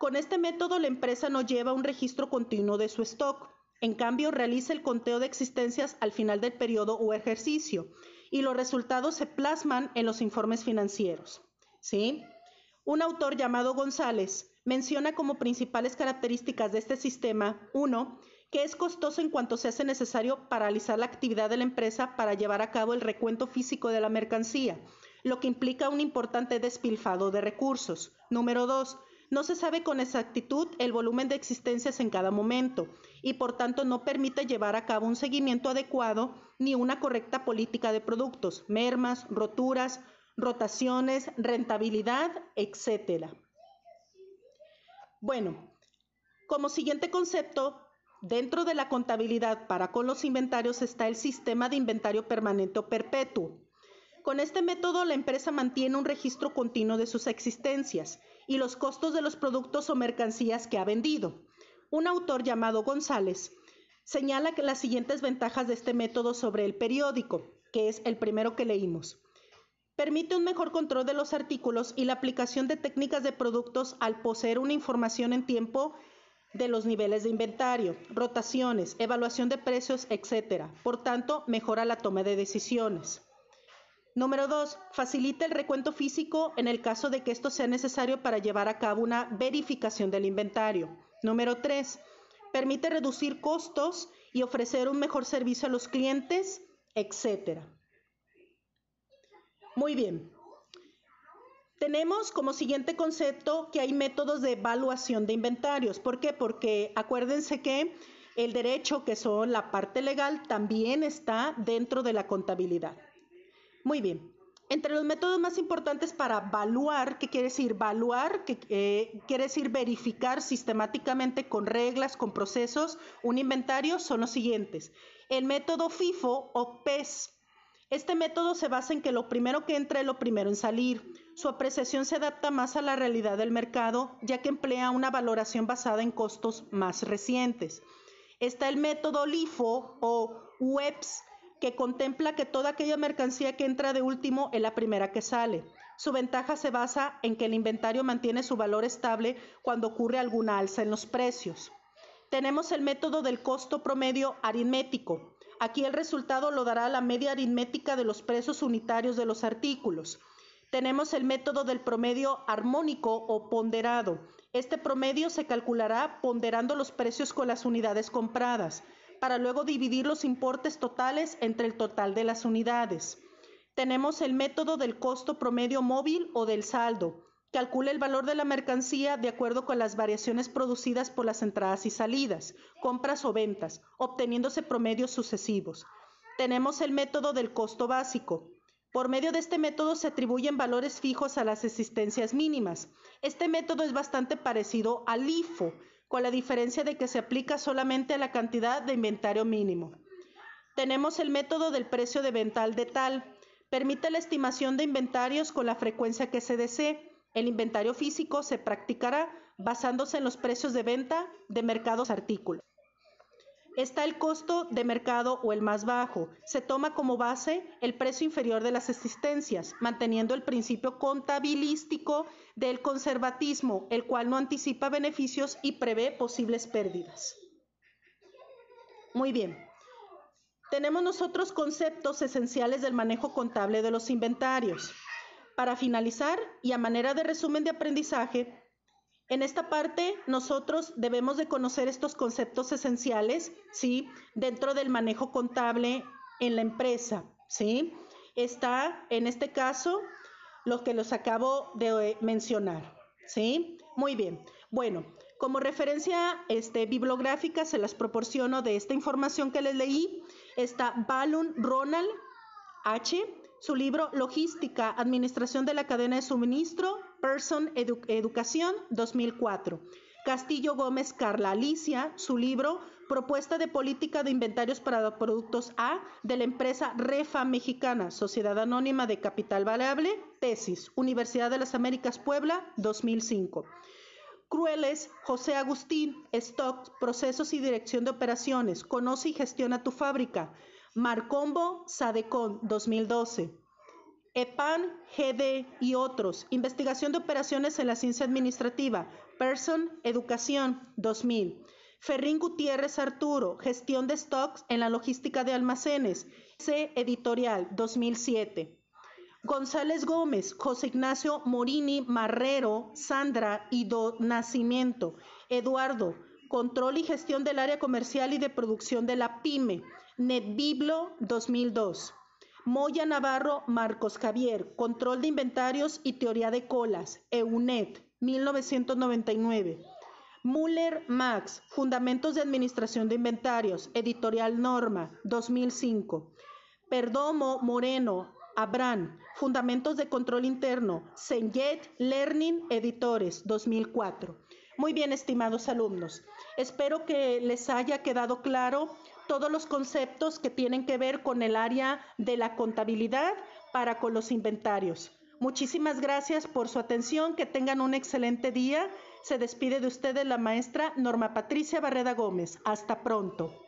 Con este método la empresa no lleva un registro continuo de su stock. En cambio, realiza el conteo de existencias al final del periodo o ejercicio y los resultados se plasman en los informes financieros. ¿sí? Un autor llamado González menciona como principales características de este sistema, uno, que es costoso en cuanto se hace necesario paralizar la actividad de la empresa para llevar a cabo el recuento físico de la mercancía, lo que implica un importante despilfado de recursos. Número dos, no se sabe con exactitud el volumen de existencias en cada momento y por tanto no permite llevar a cabo un seguimiento adecuado ni una correcta política de productos, mermas, roturas, rotaciones, rentabilidad, etc. Bueno, como siguiente concepto, Dentro de la contabilidad para con los inventarios está el sistema de inventario permanente o perpetuo. Con este método la empresa mantiene un registro continuo de sus existencias y los costos de los productos o mercancías que ha vendido. Un autor llamado González señala que las siguientes ventajas de este método sobre el periódico, que es el primero que leímos. Permite un mejor control de los artículos y la aplicación de técnicas de productos al poseer una información en tiempo de los niveles de inventario, rotaciones, evaluación de precios, etc. Por tanto, mejora la toma de decisiones. Número 2. Facilita el recuento físico en el caso de que esto sea necesario para llevar a cabo una verificación del inventario. Número 3. Permite reducir costos y ofrecer un mejor servicio a los clientes, etc. Muy bien. Tenemos como siguiente concepto que hay métodos de evaluación de inventarios. ¿Por qué? Porque acuérdense que el derecho, que son la parte legal, también está dentro de la contabilidad. Muy bien. Entre los métodos más importantes para evaluar, ¿qué quiere decir? Evaluar, que eh, quiere decir verificar sistemáticamente con reglas, con procesos, un inventario, son los siguientes. El método FIFO o PES. Este método se basa en que lo primero que entra es lo primero en salir. Su apreciación se adapta más a la realidad del mercado, ya que emplea una valoración basada en costos más recientes. Está el método LIFO o WEBS, que contempla que toda aquella mercancía que entra de último es la primera que sale. Su ventaja se basa en que el inventario mantiene su valor estable cuando ocurre alguna alza en los precios. Tenemos el método del costo promedio aritmético. Aquí el resultado lo dará la media aritmética de los precios unitarios de los artículos. Tenemos el método del promedio armónico o ponderado. Este promedio se calculará ponderando los precios con las unidades compradas, para luego dividir los importes totales entre el total de las unidades. Tenemos el método del costo promedio móvil o del saldo. Calcula el valor de la mercancía de acuerdo con las variaciones producidas por las entradas y salidas, compras o ventas, obteniéndose promedios sucesivos. Tenemos el método del costo básico. Por medio de este método se atribuyen valores fijos a las existencias mínimas. Este método es bastante parecido al IFO, con la diferencia de que se aplica solamente a la cantidad de inventario mínimo. Tenemos el método del precio de venta al detal. Permite la estimación de inventarios con la frecuencia que se desee. El inventario físico se practicará basándose en los precios de venta de mercados artículos está el costo de mercado o el más bajo. Se toma como base el precio inferior de las existencias, manteniendo el principio contabilístico del conservatismo, el cual no anticipa beneficios y prevé posibles pérdidas. Muy bien. Tenemos nosotros conceptos esenciales del manejo contable de los inventarios. Para finalizar, y a manera de resumen de aprendizaje, En esta parte nosotros debemos de conocer estos conceptos esenciales, ¿sí? Dentro del manejo contable en la empresa, ¿sí? Está en este caso lo que los acabo de mencionar, ¿sí? Muy bien. Bueno, como referencia este, bibliográfica se las proporciono de esta información que les leí. Está Balun Ronald H., su libro Logística, Administración de la Cadena de Suministro, Person Educación 2004. Castillo Gómez Carla Alicia, su libro Propuesta de Política de Inventarios para Productos A de la empresa Refa Mexicana, Sociedad Anónima de Capital Variable, tesis, Universidad de las Américas Puebla, 2005. Crueles, José Agustín, Stock, Procesos y Dirección de Operaciones, Conoce y Gestiona tu Fábrica, Marcombo, Sadecon, 2012. EPAN, GD y otros. Investigación de operaciones en la ciencia administrativa. Person, Educación, 2000. Ferrín Gutiérrez Arturo, Gestión de Stocks en la Logística de Almacenes. C. Editorial, 2007. González Gómez, José Ignacio Morini Marrero, Sandra y Do Nacimiento. Eduardo, Control y Gestión del Área Comercial y de Producción de la PYME. NetBiblo 2002. Moya Navarro Marcos Javier, Control de Inventarios y Teoría de Colas, EUNET, 1999. Muller Max, Fundamentos de Administración de Inventarios, Editorial Norma, 2005. Perdomo Moreno, Abran, Fundamentos de Control Interno, Senjet Learning Editores, 2004. Muy bien, estimados alumnos. Espero que les haya quedado claro todos los conceptos que tienen que ver con el área de la contabilidad para con los inventarios. Muchísimas gracias por su atención, que tengan un excelente día. Se despide de ustedes la maestra Norma Patricia Barreda Gómez. Hasta pronto.